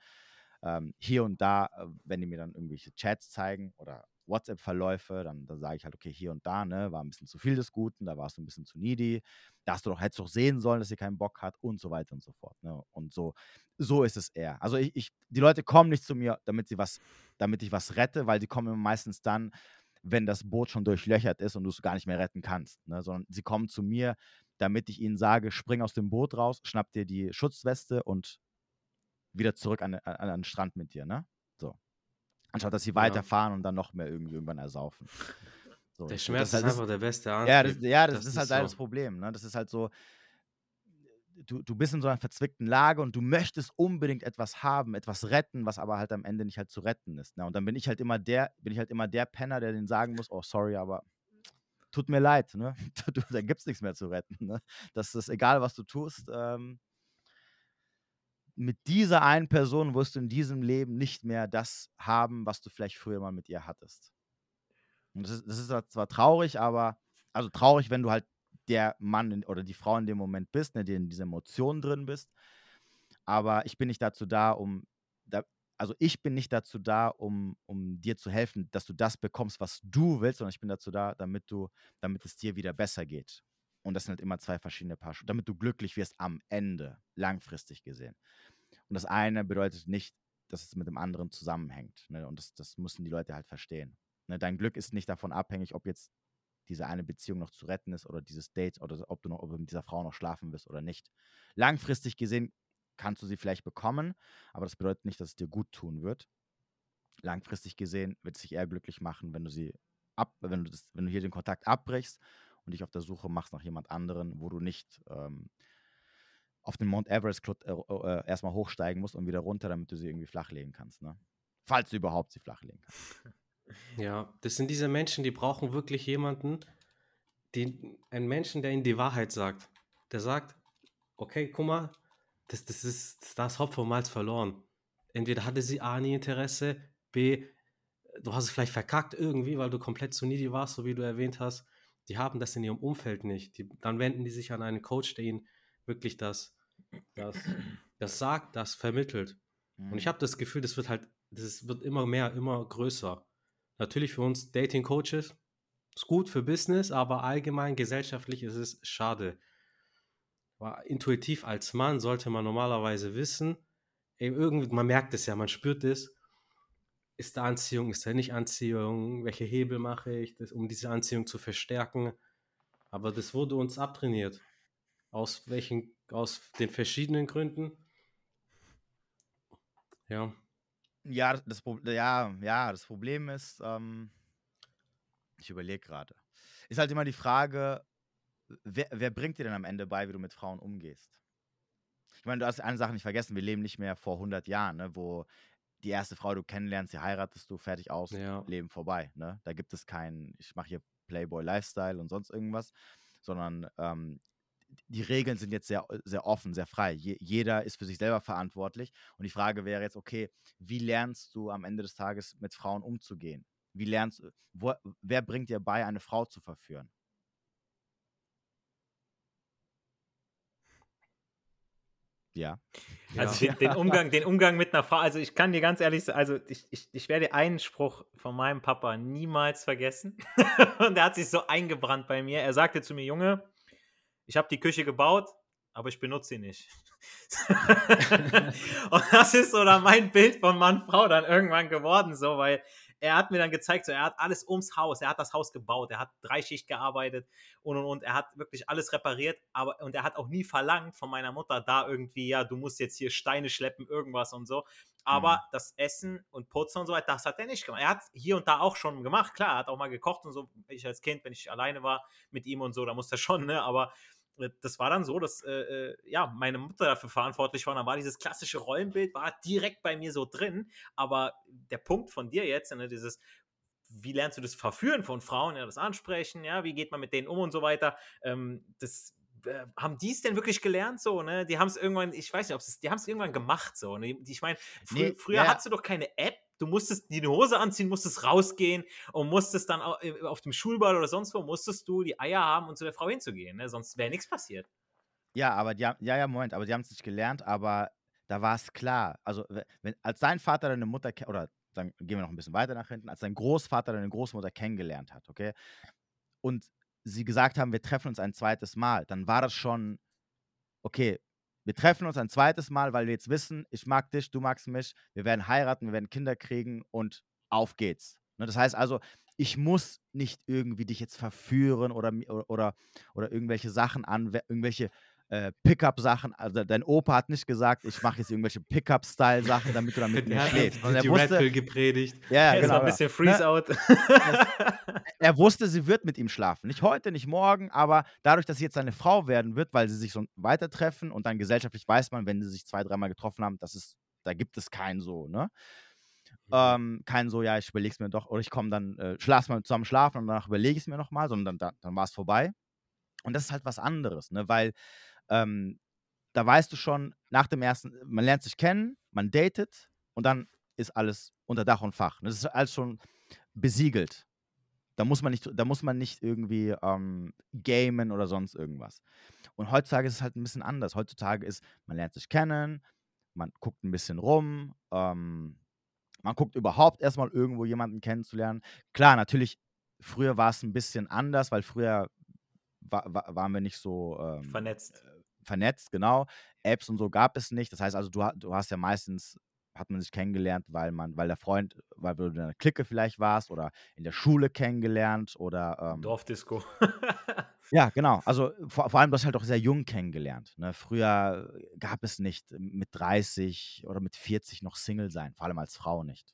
Ähm, hier und da, äh, wenn die mir dann irgendwelche Chats zeigen oder WhatsApp-Verläufe, dann, dann sage ich halt, okay, hier und da, ne, war ein bisschen zu viel des Guten, da warst du ein bisschen zu needy, da hast du doch, hättest du doch sehen sollen, dass sie keinen Bock hat und so weiter und so fort. Ne? Und so, so ist es eher. Also ich, ich, die Leute kommen nicht zu mir, damit sie was, damit ich was rette, weil die kommen meistens dann, wenn das Boot schon durchlöchert ist und du es gar nicht mehr retten kannst, ne? sondern sie kommen zu mir, damit ich ihnen sage, spring aus dem Boot raus, schnapp dir die Schutzweste und wieder zurück an, an, an den Strand mit dir, ne? So. Anstatt dass sie weiterfahren und dann noch mehr irgendwie irgendwann ersaufen. (laughs) So, der Schmerz halt, ist einfach der beste Antrieb. Ja, das, ja, das, das ist, ist halt so. das Problem. Ne? Das ist halt so, du, du bist in so einer verzwickten Lage und du möchtest unbedingt etwas haben, etwas retten, was aber halt am Ende nicht halt zu retten ist. Ne? Und dann bin ich halt immer der, bin ich halt immer der Penner, der den sagen muss, oh sorry, aber tut mir leid, ne? (laughs) da gibt es nichts mehr zu retten. Ne? Das ist egal, was du tust. Ähm, mit dieser einen Person wirst du in diesem Leben nicht mehr das haben, was du vielleicht früher mal mit ihr hattest. Und das ist, das ist zwar traurig, aber also traurig, wenn du halt der Mann oder die Frau in dem Moment bist, ne, die in dieser Emotion drin bist. Aber ich bin nicht dazu da, um, da, also ich bin nicht dazu da, um, um dir zu helfen, dass du das bekommst, was du willst, sondern ich bin dazu da, damit du, damit es dir wieder besser geht. Und das sind halt immer zwei verschiedene Paar Schuhe, damit du glücklich wirst am Ende, langfristig gesehen. Und das eine bedeutet nicht, dass es mit dem anderen zusammenhängt. Ne? Und das, das müssen die Leute halt verstehen. Ne? Dein Glück ist nicht davon abhängig, ob jetzt diese eine Beziehung noch zu retten ist oder dieses Date oder ob du noch ob du mit dieser Frau noch schlafen wirst oder nicht. Langfristig gesehen kannst du sie vielleicht bekommen, aber das bedeutet nicht, dass es dir gut tun wird. Langfristig gesehen wird es dich eher glücklich machen, wenn du sie ab, wenn du das, wenn du hier den Kontakt abbrichst und dich auf der Suche machst nach jemand anderen, wo du nicht ähm, auf den Mount Everest äh, äh, erstmal hochsteigen musst und wieder runter, damit du sie irgendwie flachlegen kannst. Ne? Falls du überhaupt sie flachlegen kannst. (laughs) Ja, das sind diese Menschen, die brauchen wirklich jemanden, die, einen Menschen, der ihnen die Wahrheit sagt. Der sagt, okay, guck mal, das, das ist das Hopf vom Malz verloren. Entweder hatte sie A nie Interesse, B, du hast es vielleicht verkackt irgendwie, weil du komplett zu needy warst, so wie du erwähnt hast. Die haben das in ihrem Umfeld nicht. Die, dann wenden die sich an einen Coach, der ihnen wirklich das, das, das sagt, das vermittelt. Und ich mhm. habe das Gefühl, das wird halt, das wird immer mehr, immer größer. Natürlich für uns Dating-Coaches ist gut für Business, aber allgemein gesellschaftlich ist es schade. Aber intuitiv als Mann sollte man normalerweise wissen, irgendwie, man merkt es ja, man spürt es. Ist da Anziehung, ist da nicht Anziehung? Welche Hebel mache ich, das, um diese Anziehung zu verstärken? Aber das wurde uns abtrainiert. Aus welchen, aus den verschiedenen Gründen. Ja. Ja, das, ja, ja, das Problem ist, ähm, ich überlege gerade. Ist halt immer die Frage, wer, wer bringt dir denn am Ende bei, wie du mit Frauen umgehst? Ich meine, du hast eine Sache nicht vergessen, wir leben nicht mehr vor 100 Jahren, ne, wo die erste Frau, du kennenlernst, sie heiratest du, fertig aus, ja. Leben vorbei. Ne? Da gibt es keinen, ich mache hier Playboy-Lifestyle und sonst irgendwas, sondern ähm, die Regeln sind jetzt sehr, sehr offen, sehr frei. Je, jeder ist für sich selber verantwortlich. Und die Frage wäre jetzt, okay, wie lernst du am Ende des Tages mit Frauen umzugehen? Wie lernst wo, wer bringt dir bei, eine Frau zu verführen? Ja. Also ja. (laughs) Den, den, Umgang, den Umgang mit einer Frau, also ich kann dir ganz ehrlich sagen, also ich, ich, ich werde einen Spruch von meinem Papa niemals vergessen. (laughs) Und der hat sich so eingebrannt bei mir. Er sagte zu mir, Junge, ich habe die Küche gebaut, aber ich benutze sie nicht. (laughs) und das ist so dann mein Bild von Mann, Frau dann irgendwann geworden, so, weil er hat mir dann gezeigt, so, er hat alles ums Haus, er hat das Haus gebaut, er hat Dreischicht gearbeitet und und und, er hat wirklich alles repariert, aber und er hat auch nie verlangt von meiner Mutter da irgendwie, ja, du musst jetzt hier Steine schleppen, irgendwas und so. Aber mhm. das Essen und Putzen und so weiter, das hat er nicht gemacht. Er hat hier und da auch schon gemacht, klar, er hat auch mal gekocht und so. Ich als Kind, wenn ich alleine war mit ihm und so, da musste er schon, ne, aber das war dann so, dass äh, äh, ja, meine Mutter dafür verantwortlich war. Und dann war dieses klassische Rollenbild, war direkt bei mir so drin. Aber der Punkt von dir jetzt, ne, dieses, wie lernst du das Verführen von Frauen, ja, das Ansprechen, ja, wie geht man mit denen um und so weiter, ähm, das äh, haben die es denn wirklich gelernt so, ne? Die haben es irgendwann, ich weiß nicht, ob es, die haben es irgendwann gemacht so. Ne? Ich meine, frü nee, früher ja. hattest du doch keine App, du musstest die Hose anziehen, musstest rausgehen und musstest dann äh, auf dem Schulball oder sonst wo, musstest du die Eier haben, um zu der Frau hinzugehen, ne? sonst wäre nichts passiert. Ja, aber die haben, ja, ja, Moment, aber die haben es nicht gelernt, aber da war es klar. Also, wenn, als dein Vater deine Mutter, oder dann gehen wir noch ein bisschen weiter nach hinten, als dein Großvater deine Großmutter kennengelernt hat, okay? Und sie gesagt haben, wir treffen uns ein zweites Mal, dann war das schon, okay, wir treffen uns ein zweites Mal, weil wir jetzt wissen, ich mag dich, du magst mich, wir werden heiraten, wir werden Kinder kriegen und auf geht's. Ne, das heißt also, ich muss nicht irgendwie dich jetzt verführen oder, oder, oder irgendwelche Sachen an, irgendwelche äh, Pickup-Sachen. Also dein Opa hat nicht gesagt, ich mache jetzt irgendwelche Pickup-Style-Sachen, damit du damit (laughs) nicht schläfst. Und er die wusste, Red gepredigt. (laughs) Ja, ja genau. ein bisschen Freeze-Out. er wusste, sie wird mit ihm schlafen. Nicht heute, nicht morgen, aber dadurch, dass sie jetzt seine Frau werden wird, weil sie sich so weiter treffen und dann gesellschaftlich weiß man, wenn sie sich zwei, dreimal getroffen haben, das ist, da gibt es keinen so, ne? Mhm. Ähm, kein so, ja, ich überlege es mir doch, oder ich komme dann, äh, lass mal zusammen schlafen und danach überlege ich es mir nochmal, sondern dann, dann war es vorbei. Und das ist halt was anderes, ne? weil ähm, da weißt du schon, nach dem ersten, man lernt sich kennen, man datet und dann ist alles unter Dach und Fach. Das ist alles schon besiegelt. Da muss man nicht, da muss man nicht irgendwie ähm, gamen oder sonst irgendwas. Und heutzutage ist es halt ein bisschen anders. Heutzutage ist, man lernt sich kennen, man guckt ein bisschen rum, ähm, man guckt überhaupt erstmal irgendwo jemanden kennenzulernen. Klar, natürlich, früher war es ein bisschen anders, weil früher wa wa waren wir nicht so ähm, vernetzt. Vernetzt, genau. Apps und so gab es nicht. Das heißt also, du, du hast ja meistens hat man sich kennengelernt, weil man, weil der Freund, weil du in einer Clique vielleicht warst oder in der Schule kennengelernt oder ähm, Dorfdisco. ja, (laughs) genau. Also vor, vor allem, du hast halt auch sehr jung kennengelernt. Ne? Früher gab es nicht mit 30 oder mit 40 noch Single sein, vor allem als Frau nicht.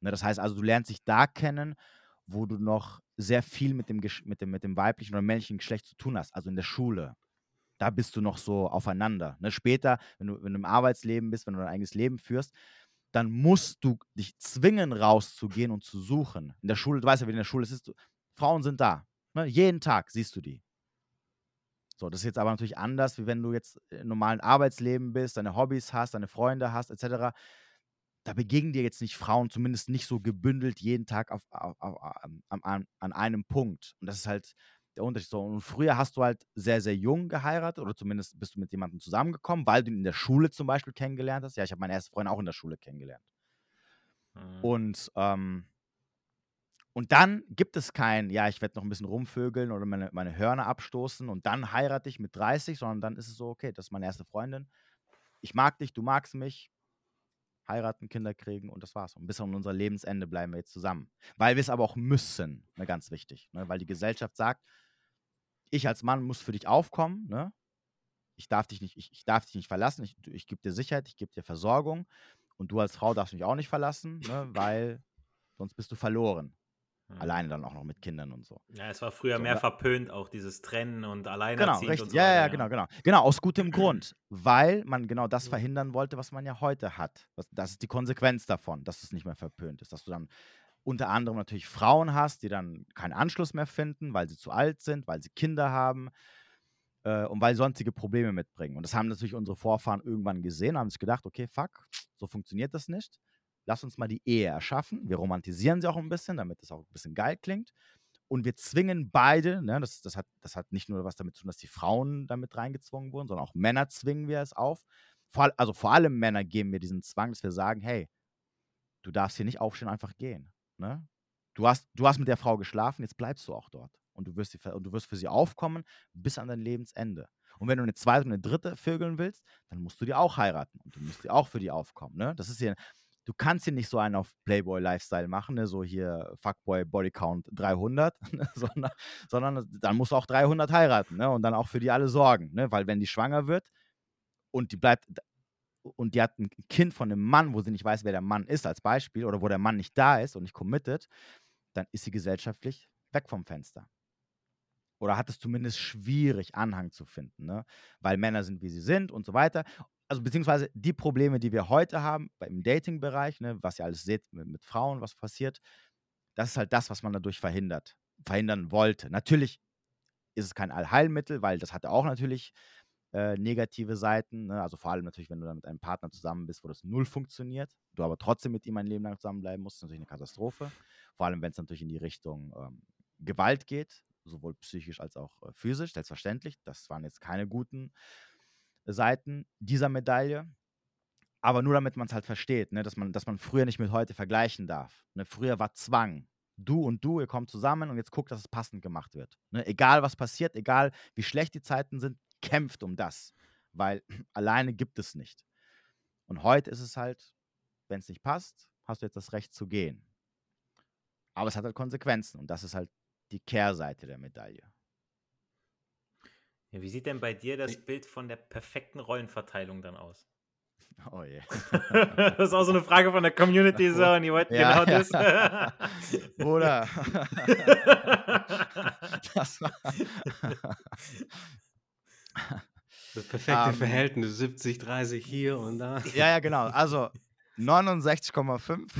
Ne? Das heißt also, du lernst dich da kennen, wo du noch sehr viel mit dem, mit dem, mit dem weiblichen oder männlichen Geschlecht zu tun hast, also in der Schule, da bist du noch so aufeinander. Ne? Später, wenn du, wenn du im Arbeitsleben bist, wenn du dein eigenes Leben führst, dann musst du dich zwingen, rauszugehen und zu suchen. In der Schule, du weißt ja, wie in der Schule ist, Frauen sind da. Ne? Jeden Tag siehst du die. So, das ist jetzt aber natürlich anders, wie wenn du jetzt im normalen Arbeitsleben bist, deine Hobbys hast, deine Freunde hast, etc. Da begegnen dir jetzt nicht Frauen, zumindest nicht so gebündelt jeden Tag auf, auf, auf, an, an einem Punkt. Und das ist halt, der Unterschied. So, und früher hast du halt sehr, sehr jung geheiratet oder zumindest bist du mit jemandem zusammengekommen, weil du ihn in der Schule zum Beispiel kennengelernt hast. Ja, ich habe meine erste Freundin auch in der Schule kennengelernt. Mhm. Und, ähm, und dann gibt es kein, ja, ich werde noch ein bisschen rumvögeln oder meine, meine Hörner abstoßen und dann heirate ich mit 30, sondern dann ist es so, okay, das ist meine erste Freundin. Ich mag dich, du magst mich, heiraten, Kinder kriegen und das war's. Und bis an unser Lebensende bleiben wir jetzt zusammen. Weil wir es aber auch müssen, ne, ganz wichtig. Ne, weil die Gesellschaft sagt, ich als Mann muss für dich aufkommen, ne? Ich darf dich nicht, ich, ich darf dich nicht verlassen, ich, ich gebe dir Sicherheit, ich gebe dir Versorgung und du als Frau darfst mich auch nicht verlassen, ne? weil sonst bist du verloren. Mhm. Alleine dann auch noch mit Kindern und so. Ja, es war früher so, mehr verpönt, auch dieses Trennen und alleine genau, richtig. und so. Ja, weiter, ja, genau, genau. Genau, aus gutem Grund, (clears throat) weil man genau das verhindern wollte, was man ja heute hat. Das ist die Konsequenz davon, dass es nicht mehr verpönt ist, dass du dann unter anderem natürlich Frauen hast, die dann keinen Anschluss mehr finden, weil sie zu alt sind, weil sie Kinder haben äh, und weil sonstige Probleme mitbringen. Und das haben natürlich unsere Vorfahren irgendwann gesehen, haben sich gedacht, okay, fuck, so funktioniert das nicht lass uns mal die Ehe erschaffen. Wir romantisieren sie auch ein bisschen, damit es auch ein bisschen geil klingt. Und wir zwingen beide, ne, das, das, hat, das hat nicht nur was damit zu tun, dass die Frauen damit reingezwungen wurden, sondern auch Männer zwingen wir es auf. Vor, also vor allem Männer geben wir diesen Zwang, dass wir sagen, hey, du darfst hier nicht aufstehen, einfach gehen. Ne? Du, hast, du hast mit der Frau geschlafen, jetzt bleibst du auch dort. Und du, wirst die, und du wirst für sie aufkommen bis an dein Lebensende. Und wenn du eine zweite und eine dritte vögeln willst, dann musst du die auch heiraten. Und du musst die auch für die aufkommen. Ne? Das ist hier, du kannst hier nicht so einen auf Playboy-Lifestyle machen, ne? so hier Fuckboy Bodycount 300, (laughs) ne? sondern, sondern dann musst du auch 300 heiraten ne? und dann auch für die alle sorgen, ne? weil wenn die schwanger wird und die bleibt und die hat ein Kind von einem Mann, wo sie nicht weiß, wer der Mann ist als Beispiel oder wo der Mann nicht da ist und nicht committed, dann ist sie gesellschaftlich weg vom Fenster. Oder hat es zumindest schwierig, Anhang zu finden, ne? weil Männer sind, wie sie sind und so weiter also beziehungsweise die Probleme, die wir heute haben im Dating-Bereich, ne, was ihr alles seht mit, mit, Frauen, was passiert, das ist halt das, was man dadurch verhindert, verhindern wollte. Natürlich ist es kein Allheilmittel, weil das hat auch natürlich äh, negative Seiten. Ne? Also vor allem natürlich, wenn du dann mit einem Partner zusammen bist, wo das null funktioniert, du aber trotzdem mit ihm ein Leben lang zusammenbleiben musst, ist natürlich eine Katastrophe. Vor allem, wenn es natürlich in die Richtung ähm, Gewalt geht, sowohl psychisch als auch äh, physisch, selbstverständlich. Das waren jetzt keine guten Seiten dieser Medaille. Aber nur damit man es halt versteht, ne? dass, man, dass man früher nicht mit heute vergleichen darf. Ne? Früher war Zwang. Du und du, ihr kommt zusammen und jetzt guckt, dass es passend gemacht wird. Ne? Egal was passiert, egal wie schlecht die Zeiten sind, kämpft um das. Weil (clears throat) alleine gibt es nicht. Und heute ist es halt, wenn es nicht passt, hast du jetzt das Recht zu gehen. Aber es hat halt Konsequenzen und das ist halt die Kehrseite der Medaille. Ja, wie sieht denn bei dir das Bild von der perfekten Rollenverteilung dann aus? (laughs) Oh je. (laughs) das ist auch so eine Frage von der Community, so, und ihr wollt ja, genau das. (laughs) Bruder. das war. Das perfekte um, ähm. Verhältnis, 70, 30 hier und da. Ja, ja, genau. Also 69,5.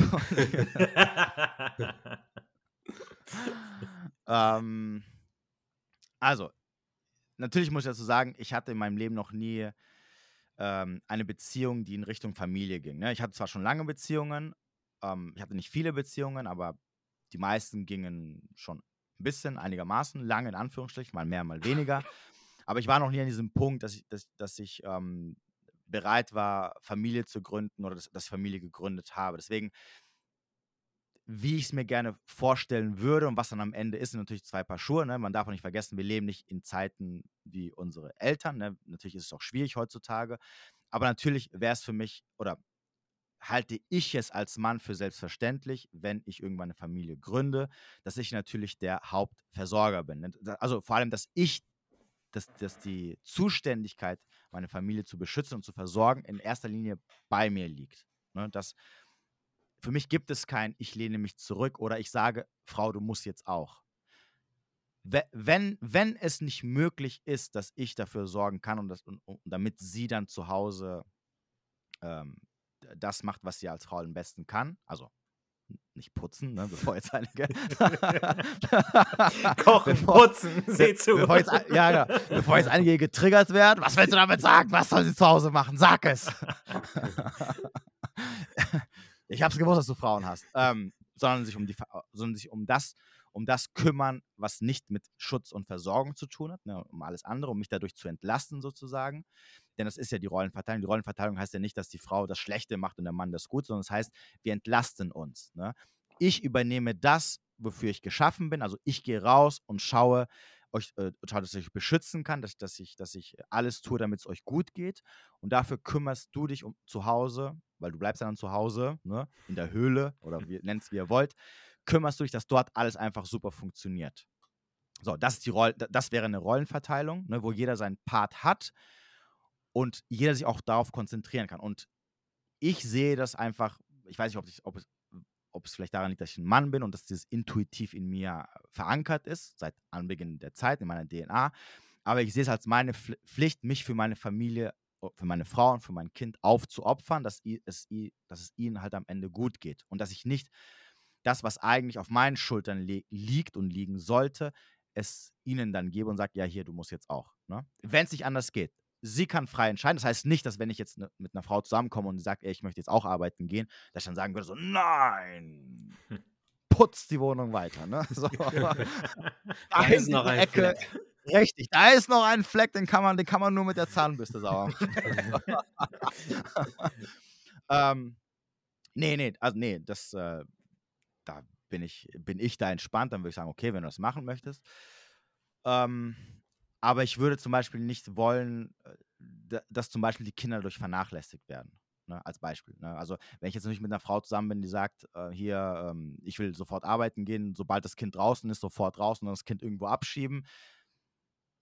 (laughs) ähm, also, natürlich muss ich dazu sagen, ich hatte in meinem Leben noch nie ähm, eine Beziehung, die in Richtung Familie ging. Ne? Ich hatte zwar schon lange Beziehungen, ähm, ich hatte nicht viele Beziehungen, aber die meisten gingen schon ein bisschen, einigermaßen, lange in Anführungsstrichen, mal mehr, mal weniger. Aber ich war noch nie an diesem Punkt, dass ich, dass, dass ich ähm, bereit war, Familie zu gründen oder dass, dass Familie gegründet habe. Deswegen, wie ich es mir gerne vorstellen würde und was dann am Ende ist, sind natürlich zwei Paar Schuhe. Ne? Man darf auch nicht vergessen, wir leben nicht in Zeiten wie unsere Eltern. Ne? Natürlich ist es auch schwierig heutzutage. Aber natürlich wäre es für mich oder halte ich es als Mann für selbstverständlich, wenn ich irgendwann eine Familie gründe, dass ich natürlich der Hauptversorger bin. Ne? Also vor allem, dass ich, dass, dass die Zuständigkeit, meine Familie zu beschützen und zu versorgen, in erster Linie bei mir liegt. Ne? Das, für mich gibt es kein, ich lehne mich zurück oder ich sage, Frau, du musst jetzt auch. Wenn, wenn es nicht möglich ist, dass ich dafür sorgen kann und, das, und, und damit sie dann zu Hause ähm, das macht, was sie als Frau am besten kann. Also nicht putzen, ne, bevor jetzt einige. (laughs) Kochen, bevor, putzen, sieh zu. Bevor jetzt, ja, ja, bevor jetzt einige getriggert werden. Was willst du damit sagen? Was soll sie zu Hause machen? Sag es. (laughs) ich habe es gewusst, dass du Frauen hast. Ähm, sondern sich um die, sondern sich um das um das kümmern, was nicht mit Schutz und Versorgung zu tun hat, ne, um alles andere, um mich dadurch zu entlasten sozusagen. Denn das ist ja die Rollenverteilung. Die Rollenverteilung heißt ja nicht, dass die Frau das Schlechte macht und der Mann das Gute, sondern es das heißt, wir entlasten uns. Ne? Ich übernehme das, wofür ich geschaffen bin. Also ich gehe raus und schaue, euch, äh, dass ich euch beschützen kann, dass, dass, ich, dass ich alles tue, damit es euch gut geht. Und dafür kümmerst du dich um zu Hause, weil du bleibst dann zu Hause, ne, in der Höhle oder wie, nennt es wie ihr wollt, kümmerst du dich, dass dort alles einfach super funktioniert. So, das, ist die Roll das wäre eine Rollenverteilung, ne, wo jeder seinen Part hat und jeder sich auch darauf konzentrieren kann. Und ich sehe das einfach, ich weiß nicht, ob, ich, ob, es, ob es vielleicht daran liegt, dass ich ein Mann bin und dass dieses intuitiv in mir verankert ist, seit Anbeginn der Zeit, in meiner DNA. Aber ich sehe es als meine Pflicht, mich für meine Familie, für meine Frau und für mein Kind aufzuopfern, dass es, dass es ihnen halt am Ende gut geht. Und dass ich nicht das, was eigentlich auf meinen Schultern li liegt und liegen sollte, es ihnen dann gebe und sage, ja, hier, du musst jetzt auch. Ne? Wenn es nicht anders geht. Sie kann frei entscheiden. Das heißt nicht, dass wenn ich jetzt ne, mit einer Frau zusammenkomme und sie sagt, ey, ich möchte jetzt auch arbeiten gehen, dass ich dann sagen würde, so, nein, putzt die Wohnung weiter. Ne? (laughs) So. (laughs) da ist noch ein Ecke. Fleck. Richtig, da ist noch ein Fleck, den kann man, den kann man nur mit der Zahnbürste sauber machen. (laughs) ähm, nee, nee, also nee, das, äh, da bin ich, bin ich da entspannt, dann würde ich sagen, okay, wenn du das machen möchtest. Ähm, aber ich würde zum Beispiel nicht wollen, äh, dass zum Beispiel die Kinder dadurch vernachlässigt werden. Ne, als Beispiel. Ne? Also, wenn ich jetzt nicht mit einer Frau zusammen bin, die sagt, äh, hier, ähm, ich will sofort arbeiten gehen, sobald das Kind draußen ist, sofort draußen und das Kind irgendwo abschieben.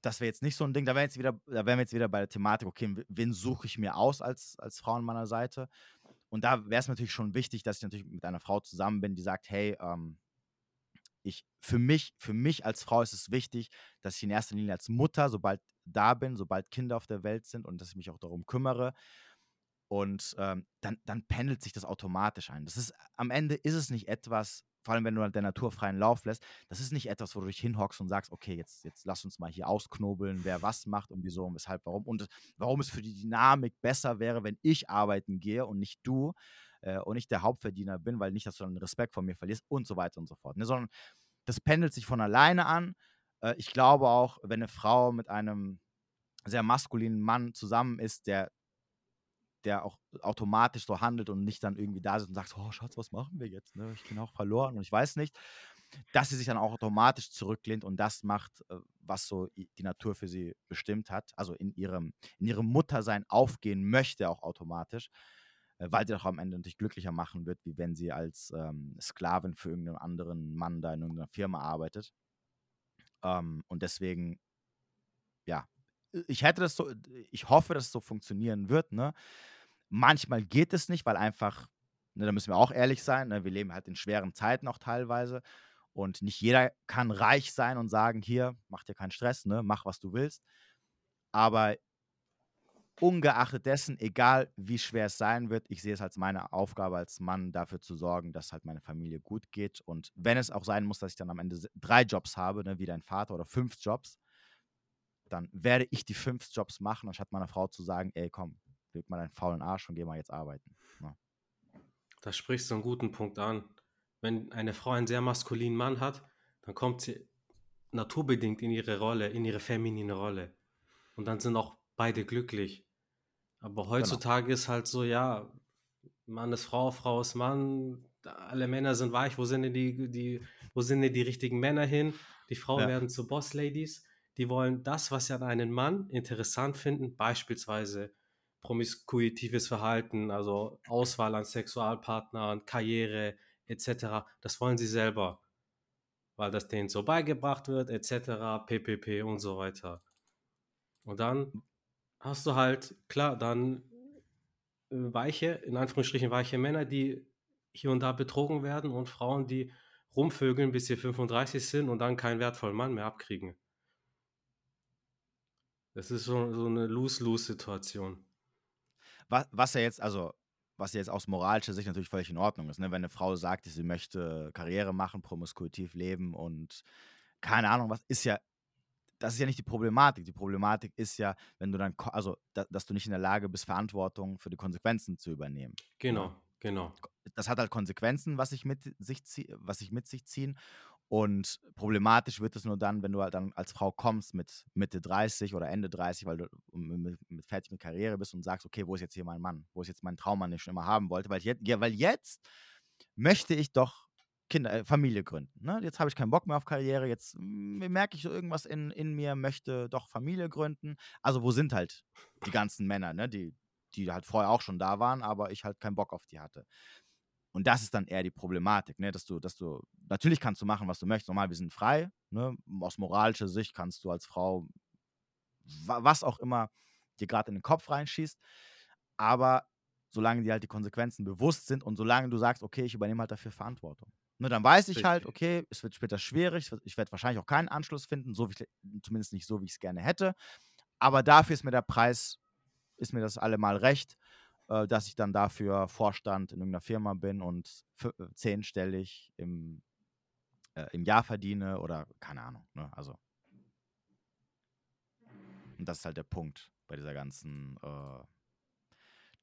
Das wäre jetzt nicht so ein Ding. Da wären, wir jetzt wieder bei der Thematik, okay, wen suche ich mir aus als, als Frau an meiner Seite? Und da wäre es natürlich schon wichtig, dass ich natürlich mit einer Frau zusammen bin, die sagt, hey, ähm, ich, für mich, für mich als Frau ist es wichtig, dass ich in erster Linie als Mutter, sobald da bin, sobald Kinder auf der Welt sind und dass ich mich auch darum kümmere. Und ähm, dann, dann pendelt sich das automatisch ein. Das ist, am Ende ist es nicht etwas, vor allem wenn du halt der Natur freien Lauf lässt, das ist nicht etwas, wo du dich hinhockst und sagst, okay, jetzt, jetzt lass uns mal hier ausknobeln, wer was macht und wieso und weshalb, warum. Und warum es für die Dynamik besser wäre, wenn ich arbeiten gehe und nicht du äh, und ich der Hauptverdiener bin, weil nicht, dass du dann Respekt von mir verlierst und so weiter und so fort. Ne? Sondern das pendelt sich von alleine an. Äh, ich glaube auch, wenn eine Frau mit einem sehr maskulinen Mann zusammen ist, der der auch automatisch so handelt und nicht dann irgendwie da sitzt und sagt, oh Schatz, was machen wir jetzt? Ne? Ich bin auch verloren und ich weiß nicht, dass sie sich dann auch automatisch zurücklehnt und das macht, äh, was so die Natur für sie bestimmt hat, also in ihrem, in ihrem Muttersein aufgehen möchte auch automatisch, äh, weil sie doch am Ende natürlich glücklicher machen wird, wie wenn sie als ähm, Sklavin für irgendeinen anderen Mann da in irgendeiner Firma arbeitet. Ähm, und deswegen, ja, ich hätte das so, ich hoffe, dass es so funktionieren wird, ne? Manchmal geht es nicht, weil einfach, ne, da müssen wir auch ehrlich sein, ne, wir leben halt in schweren Zeiten auch teilweise. Und nicht jeder kann reich sein und sagen, hier, mach dir keinen Stress, ne, mach, was du willst. Aber ungeachtet dessen, egal wie schwer es sein wird, ich sehe es als meine Aufgabe als Mann, dafür zu sorgen, dass halt meine Familie gut geht. Und wenn es auch sein muss, dass ich dann am Ende drei Jobs habe, ne, wie dein Vater oder fünf Jobs, dann werde ich die fünf Jobs machen, anstatt meiner Frau zu sagen, ey, komm, leg mal deinen faulen Arsch und geh mal jetzt arbeiten. Ja. Da sprichst du einen guten Punkt an. Wenn eine Frau einen sehr maskulinen Mann hat, dann kommt sie naturbedingt in ihre Rolle, in ihre feminine Rolle. Und dann sind auch beide glücklich. Aber genau. heutzutage genau. ist halt so, ja, Mann ist Frau, Frau ist Mann, alle Männer sind weich, wo sind denn die, die, wo sind denn die richtigen Männer hin? Die Frauen ja. werden zu Boss-Ladies. Die wollen das, was sie an einen Mann interessant finden, beispielsweise promiskuitives Verhalten, also Auswahl an Sexualpartnern, Karriere etc., das wollen sie selber, weil das denen so beigebracht wird etc., ppp und so weiter. Und dann hast du halt, klar, dann weiche, in Anführungsstrichen weiche Männer, die hier und da betrogen werden und Frauen, die rumvögeln, bis sie 35 sind und dann keinen wertvollen Mann mehr abkriegen. Das ist so, so eine Lose-Lose-Situation. Was, was ja jetzt, also, was jetzt aus moralischer Sicht natürlich völlig in Ordnung ist, ne? Wenn eine Frau sagt, sie möchte Karriere machen, promiskuitiv leben und keine Ahnung, was ist ja, das ist ja nicht die Problematik. Die Problematik ist ja, wenn du dann, also, da, dass du nicht in der Lage bist, Verantwortung für die Konsequenzen zu übernehmen. Ne? Genau, genau. Das hat halt Konsequenzen, was sich mit sich, was sich mit sich ziehen. Und problematisch wird es nur dann, wenn du halt dann als Frau kommst mit Mitte 30 oder Ende 30, weil du mit, mit fertig mit Karriere bist und sagst, okay, wo ist jetzt hier mein Mann? Wo ist jetzt mein Traummann, den ich schon immer haben wollte? Weil, jetzt, ja, weil jetzt möchte ich doch Kinder, äh, Familie gründen. Ne? Jetzt habe ich keinen Bock mehr auf Karriere, jetzt merke ich so irgendwas in, in mir, möchte doch Familie gründen. Also wo sind halt die ganzen Männer, ne? die, die halt vorher auch schon da waren, aber ich halt keinen Bock auf die hatte. Und das ist dann eher die Problematik, ne? dass du, dass du, natürlich kannst du machen, was du möchtest. Normal, wir sind frei. Ne? Aus moralischer Sicht kannst du als Frau was auch immer dir gerade in den Kopf reinschießt. Aber solange dir halt die Konsequenzen bewusst sind und solange du sagst, okay, ich übernehme halt dafür Verantwortung. Ne, dann weiß ich halt, okay, es wird später schwierig, ich werde wahrscheinlich auch keinen Anschluss finden, so wie, zumindest nicht so, wie ich es gerne hätte. Aber dafür ist mir der Preis, ist mir das allemal recht äh, dass ich dann dafür Vorstand in irgendeiner Firma bin und äh, zehnstellig im, äh, im Jahr verdiene oder keine Ahnung. Ne? Also. Und das ist halt der Punkt bei dieser ganzen äh,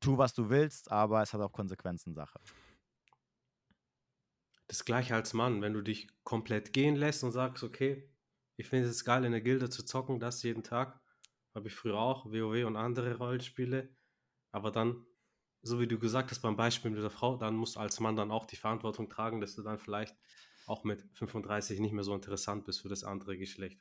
Tu, was du willst, aber es hat auch Konsequenzen, Sache. Das gleiche als Mann, wenn du dich komplett gehen lässt und sagst, okay, ich finde es geil, in der Gilde zu zocken, das jeden Tag. Habe ich früher auch, WoW und andere Rollenspiele. Aber dann so wie du gesagt hast beim Beispiel mit der Frau, dann musst du als Mann dann auch die Verantwortung tragen, dass du dann vielleicht auch mit 35 nicht mehr so interessant bist für das andere Geschlecht.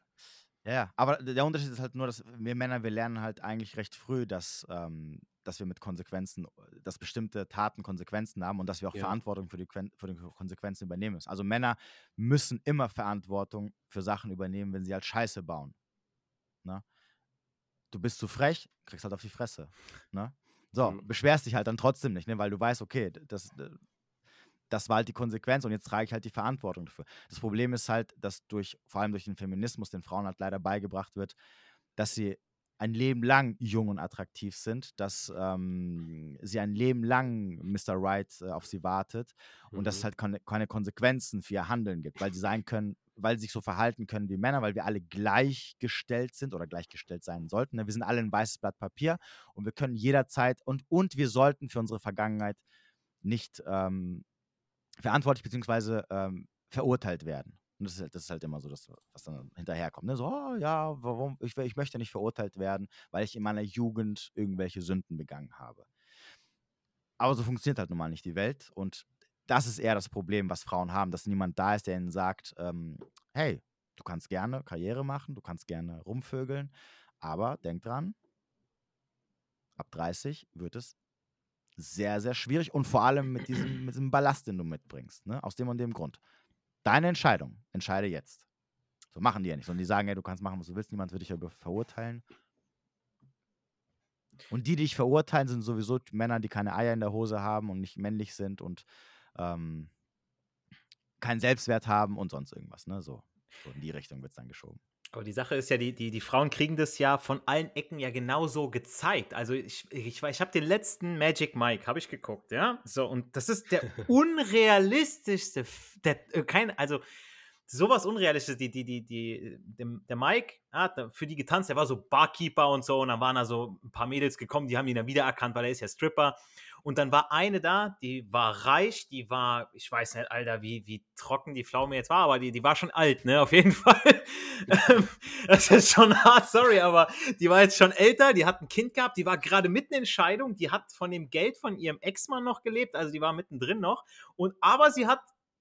Ja, aber der Unterschied ist halt nur, dass wir Männer, wir lernen halt eigentlich recht früh, dass, ähm, dass wir mit Konsequenzen, dass bestimmte Taten Konsequenzen haben und dass wir auch ja. Verantwortung für die, für die Konsequenzen übernehmen müssen. Also Männer müssen immer Verantwortung für Sachen übernehmen, wenn sie halt Scheiße bauen. Ne? Du bist zu frech, kriegst halt auf die Fresse. Ne? So, mhm. beschwerst dich halt dann trotzdem nicht, ne? weil du weißt, okay, das, das war halt die Konsequenz und jetzt trage ich halt die Verantwortung dafür. Das Problem ist halt, dass durch, vor allem durch den Feminismus, den Frauen halt leider beigebracht wird, dass sie ein Leben lang jung und attraktiv sind, dass ähm, sie ein Leben lang Mr. Right äh, auf sie wartet und dass es mhm. halt keine, keine Konsequenzen für ihr Handeln gibt, weil sie sein können, weil sie sich so verhalten können wie Männer, weil wir alle gleichgestellt sind oder gleichgestellt sein sollten. Ne? Wir sind alle ein weißes Blatt Papier und wir können jederzeit und, und wir sollten für unsere Vergangenheit nicht ähm, verantwortlich bzw. Ähm, verurteilt werden. Und das ist, halt, das ist, halt immer so, das, was dann hinterherkommt. Ne? So, oh, ja, warum? Ich, ich möchte nicht verurteilt werden, weil ich in meiner Jugend irgendwelche Sünden begangen habe. Aber so funktioniert halt nun mal nicht die Welt. Und das ist eher das Problem, was Frauen haben, dass niemand da ist, der ihnen sagt, ähm, hey, du kannst gerne Karriere machen, du kannst gerne rumvögeln, aber denk dran, ab 30 wird es sehr, sehr schwierig und vor allem mit diesem, mit diesem Ballast, den du mitbringst, ne? aus dem und dem Grund. Deine Entscheidung, entscheide jetzt. So machen die ja nicht, sondern die sagen, ja, du kannst machen, was du willst, niemand wird dich ja verurteilen. Und die, die dich verurteilen, sind sowieso Männer, die keine Eier in der Hose haben und nicht männlich sind und ähm, keinen Selbstwert haben und sonst irgendwas. Ne? So, so in die Richtung wird es dann geschoben. Aber die Sache ist ja, die, die, die Frauen kriegen das ja von allen Ecken ja genauso gezeigt. Also ich, ich, ich habe den letzten Magic Mike, habe ich geguckt, ja. So, und das ist der (laughs) unrealistischste, der, äh, kein, also sowas Unrealistisches. Die, die, die, die, der, der Mike hat für die getanzt, der war so Barkeeper und so. Und dann waren da so ein paar Mädels gekommen, die haben ihn dann wiedererkannt, weil er ist ja Stripper. Und dann war eine da, die war reich, die war, ich weiß nicht, Alter, wie, wie trocken die Pflaume jetzt war, aber die, die war schon alt, ne, auf jeden (laughs) Fall. Ähm, das ist schon hart, sorry, aber die war jetzt schon älter, die hat ein Kind gehabt, die war gerade mitten in Scheidung, die hat von dem Geld von ihrem Ex-Mann noch gelebt, also die war mittendrin noch. Und aber sie hat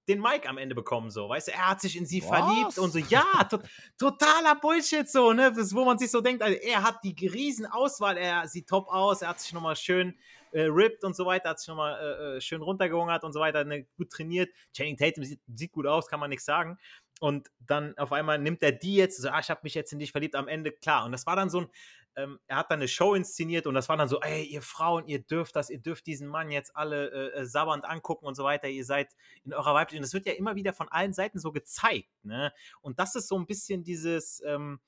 den Mike am Ende bekommen, so, weißt du, er hat sich in sie Was? verliebt und so, ja, to totaler Bullshit, so, ne, das, wo man sich so denkt, also, er hat die riesen Auswahl, er sieht top aus, er hat sich nochmal schön äh, ripped und so weiter, hat sich nochmal äh, äh, schön runtergehungert und so weiter, ne, gut trainiert, Channing Tatum sieht, sieht gut aus, kann man nichts sagen, und dann auf einmal nimmt er die jetzt, so, ah, ich habe mich jetzt in dich verliebt, am Ende, klar, und das war dann so ein, ähm, er hat dann eine Show inszeniert und das war dann so, ey, ihr Frauen, ihr dürft das, ihr dürft diesen Mann jetzt alle äh, äh sabbernd angucken und so weiter, ihr seid in eurer weiblichen, das wird ja immer wieder von allen Seiten so gezeigt, ne? Und das ist so ein bisschen dieses, ähm,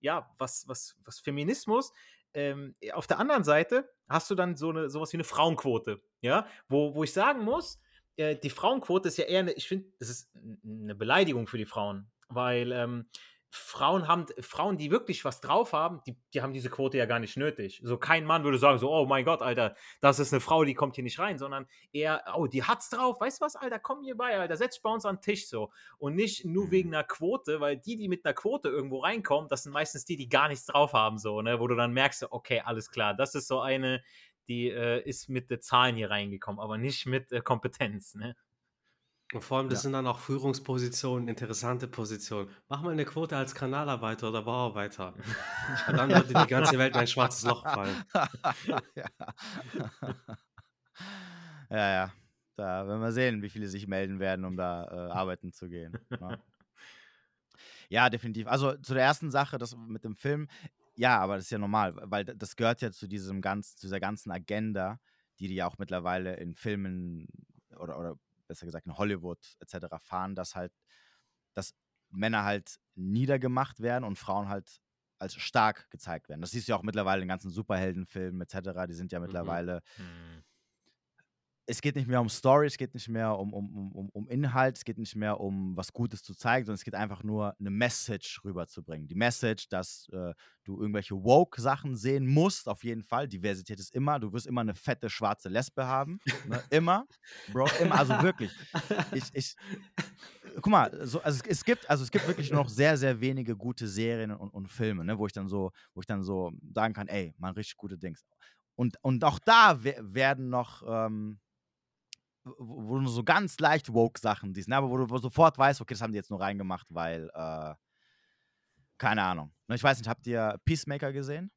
ja, was, was, was Feminismus, ähm, auf der anderen Seite hast du dann so eine, sowas wie eine Frauenquote, ja, wo, wo ich sagen muss, äh, die Frauenquote ist ja eher, eine, ich finde, das ist eine Beleidigung für die Frauen, weil ähm, Frauen haben, Frauen, die wirklich was drauf haben, die, die haben diese Quote ja gar nicht nötig. So kein Mann würde sagen, so, oh mein Gott, Alter, das ist eine Frau, die kommt hier nicht rein, sondern eher, oh, die hat's drauf, weißt du was, Alter, komm hier bei, Alter, setz dich bei uns an den Tisch so. Und nicht nur mhm. wegen einer Quote, weil die, die mit einer Quote irgendwo reinkommen, das sind meistens die, die gar nichts drauf haben, so, ne, wo du dann merkst, okay, alles klar, das ist so eine, die äh, ist mit den Zahlen hier reingekommen, aber nicht mit äh, Kompetenz, ne. Und vor allem, das Ja. sind dann auch Führungspositionen, interessante Positionen. Mach mal eine Quote als Kanalarbeiter oder Bauarbeiter. Und dann würde die ganze Welt in ein schwarzes Loch fallen. (laughs) Ja. Ja, ja. Da werden wir sehen, wie viele sich melden werden, um da äh, arbeiten zu gehen. Ne? Ja, definitiv. Also zu der ersten Sache, das mit dem Film, ja, aber das ist ja normal, weil das gehört ja zu diesem ganz, zu dieser ganzen Agenda, die die ja auch mittlerweile in Filmen oder, oder besser gesagt in Hollywood etc. fahren, dass halt, dass Männer halt niedergemacht werden und Frauen halt als stark gezeigt werden. Das siehst du ja auch mittlerweile in ganzen Superheldenfilmen etc. Die sind ja mhm. mittlerweile mhm es geht nicht mehr um Story, es geht nicht mehr um, um, um, um Inhalt, es geht nicht mehr um was Gutes zu zeigen, sondern es geht einfach nur eine Message rüberzubringen. Die Message, dass äh, du irgendwelche Woke-Sachen sehen musst, auf jeden Fall. Diversität ist immer, du wirst immer eine fette schwarze Lesbe haben. Ne? Immer, Bro, immer, also wirklich. Ich, ich, guck mal, so, also es, es, gibt, also es gibt wirklich noch sehr, sehr wenige gute Serien und, und Filme, ne, wo ich dann so, wo ich dann so sagen kann, ey, man richtig gute Dings. Und, und auch da werden noch ähm, wo du so ganz leicht woke Sachen siehst, ne? aber wo du, wo sofort weißt, okay, das haben die jetzt nur reingemacht, weil, äh, keine Ahnung. Ne, ich weiß nicht, habt ihr Peacemaker gesehen?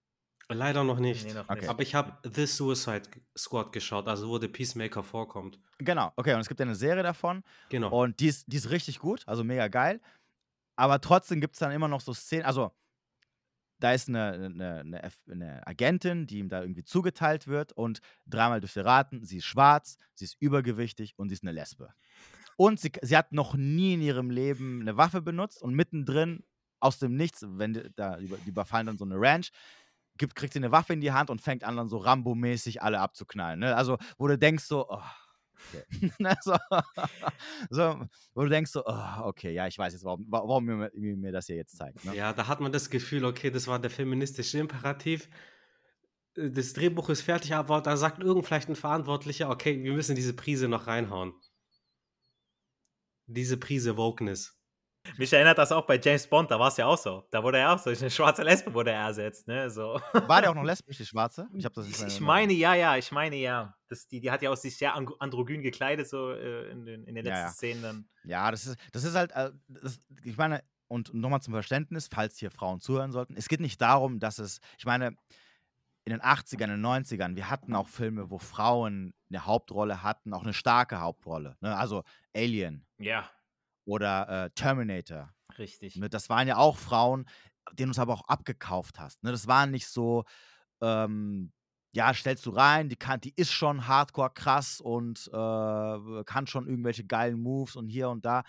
Leider noch nicht. Nee, noch okay. nicht. Aber ich habe The Suicide Squad geschaut, also wo der Peacemaker vorkommt. Genau, okay, und es gibt ja eine Serie davon. Genau. Und die ist, die ist richtig gut, also mega geil. Aber trotzdem gibt es dann immer noch so Szenen, also da ist eine, eine, eine, Agentin, die ihm da irgendwie zugeteilt wird und dreimal dürft ihr raten, sie ist schwarz, sie ist übergewichtig und sie ist eine Lesbe. Und sie, sie hat noch nie in ihrem Leben eine Waffe benutzt und mittendrin aus dem Nichts, wenn die, da, die überfallen dann so eine Ranch, gibt, kriegt sie eine Waffe in die Hand und fängt an, dann so Rambo-mäßig alle abzuknallen. Ne? Also, wo du denkst so, oh, Okay. (laughs) Ne, so, (laughs) so, wo du denkst so, oh, okay, ja, ich weiß jetzt, warum, warum mir, mir das hier jetzt zeigt. Ne? Ja, da hat man das Gefühl, okay, das war der feministische Imperativ. Äh, das Drehbuch ist fertig, aber da sagt irgend vielleicht ein Verantwortlicher, okay, wir müssen diese Prise noch reinhauen. Diese Prise Wokeness. Mich erinnert das auch bei James Bond, da war es ja auch so. Da wurde er auch so, eine schwarze Lesbe wurde er ersetzt, ne? So. War der (laughs) auch noch lesbisch, die schwarze? Ich, das ich, ich meine, ja, ja, ich meine, ja. Das, die, die hat ja auch sich sehr androgyn gekleidet, so äh, in, den, in den letzten ja, ja. Szenen dann. Ja, das ist, das ist halt, äh, das, ich meine, und nochmal zum Verständnis, falls hier Frauen zuhören sollten, es geht nicht darum, dass es, ich meine, in den 80ern, in den 90ern, wir hatten auch Filme, wo Frauen eine Hauptrolle hatten, auch eine starke Hauptrolle. Ne? Also Alien. Ja oder äh, Terminator. Richtig. Ne, das waren ja auch Frauen, denen du es aber auch abgekauft hast. Ne? Das waren nicht so, ähm, ja, stellst du rein, die, kann, die ist schon hardcore krass und äh, kann schon irgendwelche geilen Moves und hier und da.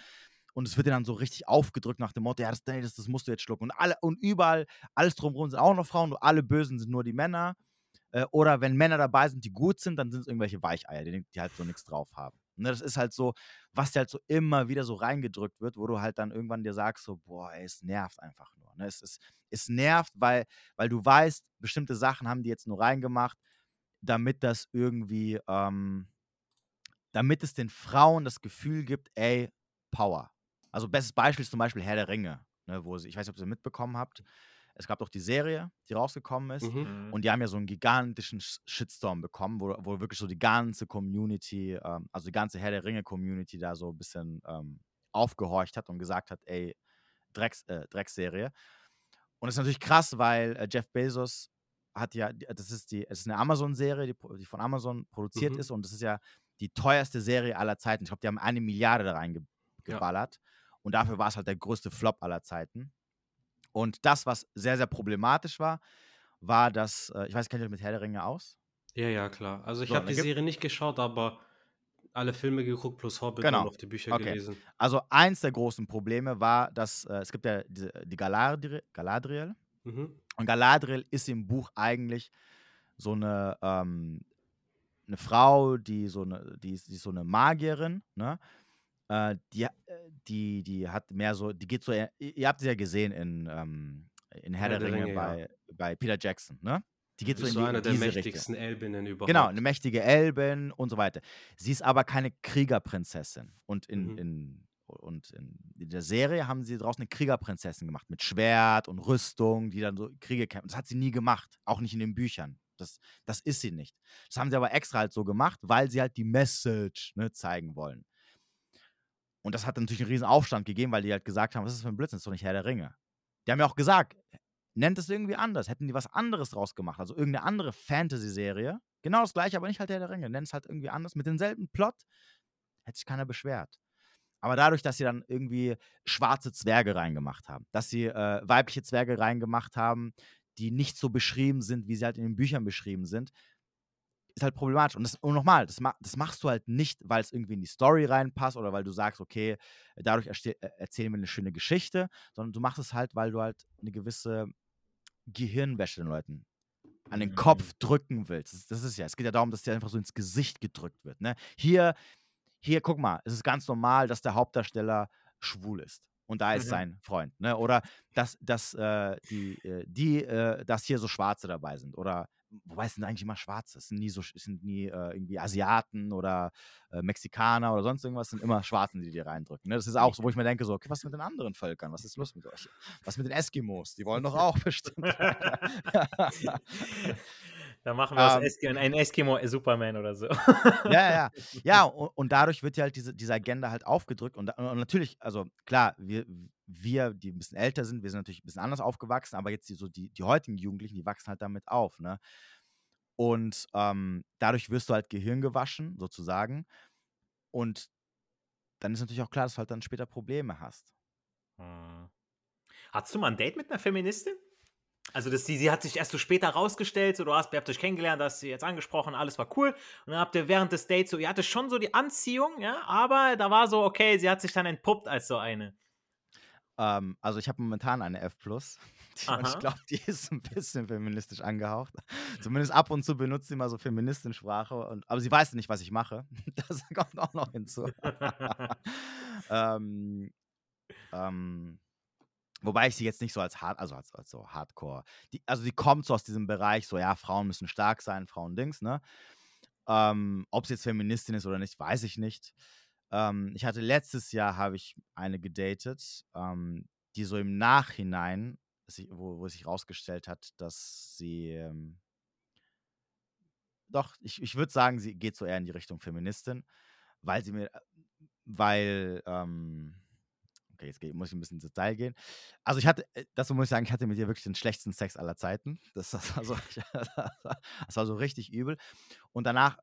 Und es wird dir dann so richtig aufgedrückt nach dem Motto, ja, das, das, das musst du jetzt schlucken. Und, alle, und überall, alles drumherum sind auch noch Frauen, nur alle Bösen sind nur die Männer. Äh, oder wenn Männer dabei sind, die gut sind, dann sind es irgendwelche Weicheier, die, die halt so nichts drauf haben. Ne, das ist halt so, was dir halt so immer wieder so reingedrückt wird, wo du halt dann irgendwann dir sagst, so, boah, ey, es nervt einfach nur. Ne? Es, ist, es nervt, weil, weil du weißt, bestimmte Sachen haben die jetzt nur reingemacht, damit das irgendwie, ähm, damit es den Frauen das Gefühl gibt, ey, Power. Also bestes Beispiel ist zum Beispiel Herr der Ringe, ne, wo sie, ich weiß nicht, ob ihr mitbekommen habt, es gab doch die Serie, die rausgekommen ist. Mhm. mhm. Und die haben ja so einen gigantischen Shitstorm bekommen, wo, wo wirklich so die ganze Community, ähm, also die ganze Herr der Ringe-Community da so ein bisschen ähm, aufgehorcht hat und gesagt hat, ey, Drecks, äh, Drecksserie. Und das ist natürlich krass, weil äh, Jeff Bezos hat ja, das ist die, es ist eine Amazon-Serie, die, die, von Amazon produziert mhm. ist und das ist ja die teuerste Serie aller Zeiten. Ich glaube, die haben eine Milliarde da reingeballert. Ja. Und dafür war es halt der größte Flop aller Zeiten. Und das, was sehr, sehr problematisch war, war, dass, äh, ich weiß, kennt ihr euch mit Herr der Ringe aus? Ja, ja, klar. Also ich so, habe die Serie nicht geschaut, aber alle Filme geguckt plus Hobbit genau. und auch die Bücher okay. gelesen. Also eins der großen Probleme war, dass äh, es gibt ja die, die Galadriel, Galadriel mhm. und Galadriel ist im Buch eigentlich so eine, ähm, eine Frau, die so eine, die ist, die ist so eine Magierin, ne? Äh, die, äh, die, die hat mehr so, die geht so, ihr, ihr habt sie ja gesehen in, ähm, in Herr, Herr der, Ringe, Ringe bei, ja. bei Peter Jackson, ne? Die geht so in so die, eine der mächtigsten Richtung. Elbinnen überhaupt. Genau, eine mächtige Elbin und so weiter. Sie ist aber keine Kriegerprinzessin. Und in, mhm. in, und in, der Serie haben sie draußen eine Kriegerprinzessin gemacht mit Schwert und Rüstung, die dann so Kriege kämpfen. Das hat sie nie gemacht, auch nicht in den Büchern. Das, das ist sie nicht. Das haben sie aber extra halt so gemacht, weil sie halt die Message ne, zeigen wollen. Und das hat natürlich einen riesen Aufstand gegeben, weil die halt gesagt haben, was ist das für ein Blödsinn, das ist doch nicht Herr der Ringe. Die haben ja auch gesagt, nennt es irgendwie anders, hätten die was anderes draus gemacht, also irgendeine andere Fantasy-Serie, genau das gleiche, aber nicht halt Herr der Ringe, nennt es halt irgendwie anders, mit demselben Plot, hätte sich keiner beschwert. Aber dadurch, dass sie dann irgendwie schwarze Zwerge reingemacht haben, dass sie äh, weibliche Zwerge reingemacht haben, die nicht so beschrieben sind, wie sie halt in den Büchern beschrieben sind, ist halt problematisch. Und, das, und nochmal, das, das machst du halt nicht, weil es irgendwie in die Story reinpasst oder weil du sagst, okay, dadurch äh, erzählen wir eine schöne Geschichte, sondern du machst es halt, weil du halt eine gewisse Gehirnwäsche den Leuten an den Kopf mhm. drücken willst. Das, das, ist ja, es geht ja darum, dass dir einfach so ins Gesicht gedrückt wird. Ne? Hier, hier, guck mal, es ist ganz normal, dass der Hauptdarsteller schwul ist und da ist mhm. sein Freund. Ne? Oder dass, dass, äh, die, äh, die äh, dass hier so Schwarze dabei sind. Oder wobei es sind eigentlich immer Schwarze. Es sind nie so, es sind nie äh, irgendwie Asiaten oder äh, Mexikaner oder sonst irgendwas, es sind immer Schwarzen, die dir reindrücken. Ne? Das ist auch so, wo ich mir denke, so, okay, was mit den anderen Völkern? Was ist los mit euch? Was mit den Eskimos? Die wollen doch (laughs) auch bestimmt. (laughs) (laughs) Da machen wir ähm, Eskimo, einen Eskimo-Superman oder so. Ja, ja. Ja, (laughs) und, und, dadurch wird ja halt diese, diese Agenda halt aufgedrückt. Und, und, natürlich, also klar, wir, wir, die ein bisschen älter sind, wir sind natürlich ein bisschen anders aufgewachsen, aber jetzt die, so die, die heutigen Jugendlichen, die wachsen halt damit auf, ne? Und ähm, dadurch wirst du halt Gehirn gewaschen, sozusagen. Und dann ist natürlich auch klar, dass du halt dann später Probleme hast. Hm. Hattest du mal ein Date mit einer Feministin? Also das, die, sie hat sich erst so später rausgestellt, so du hast, ihr habt euch kennengelernt, hast sie jetzt angesprochen, alles war cool. Und dann habt ihr während des Dates so, ihr hattet schon so die Anziehung, ja, aber da war so, okay, sie hat sich dann entpuppt als so eine. Ähm, also ich habe momentan eine F+. Und ich glaube, die ist ein bisschen feministisch angehaucht. Zumindest ab und zu benutzt sie mal so Feministensprache. Und, aber sie weiß nicht, was ich mache. (laughs) Das kommt auch noch hinzu. (laughs) (laughs) ähm, ähm, wobei ich sie jetzt nicht so als hart, also als, als so Hardcore. Die, also die kommt so aus diesem Bereich, so ja, Frauen müssen stark sein, Frauen Dings, ne? Ähm, Ob sie jetzt Feministin ist oder nicht, weiß ich nicht. Ähm, ich hatte letztes Jahr habe ich eine gedatet, ähm, die so im Nachhinein, wo, wo sich herausgestellt hat, dass sie ähm, doch, ich, ich würde sagen, sie geht so eher in die Richtung Feministin, weil sie mir, weil, ähm, okay, jetzt muss ich ein bisschen ins Detail gehen. Also ich hatte, äh, das muss ich sagen, ich hatte mit ihr wirklich den schlechtesten Sex aller Zeiten. Das, das, war, so, (laughs) das war so richtig übel. Und danach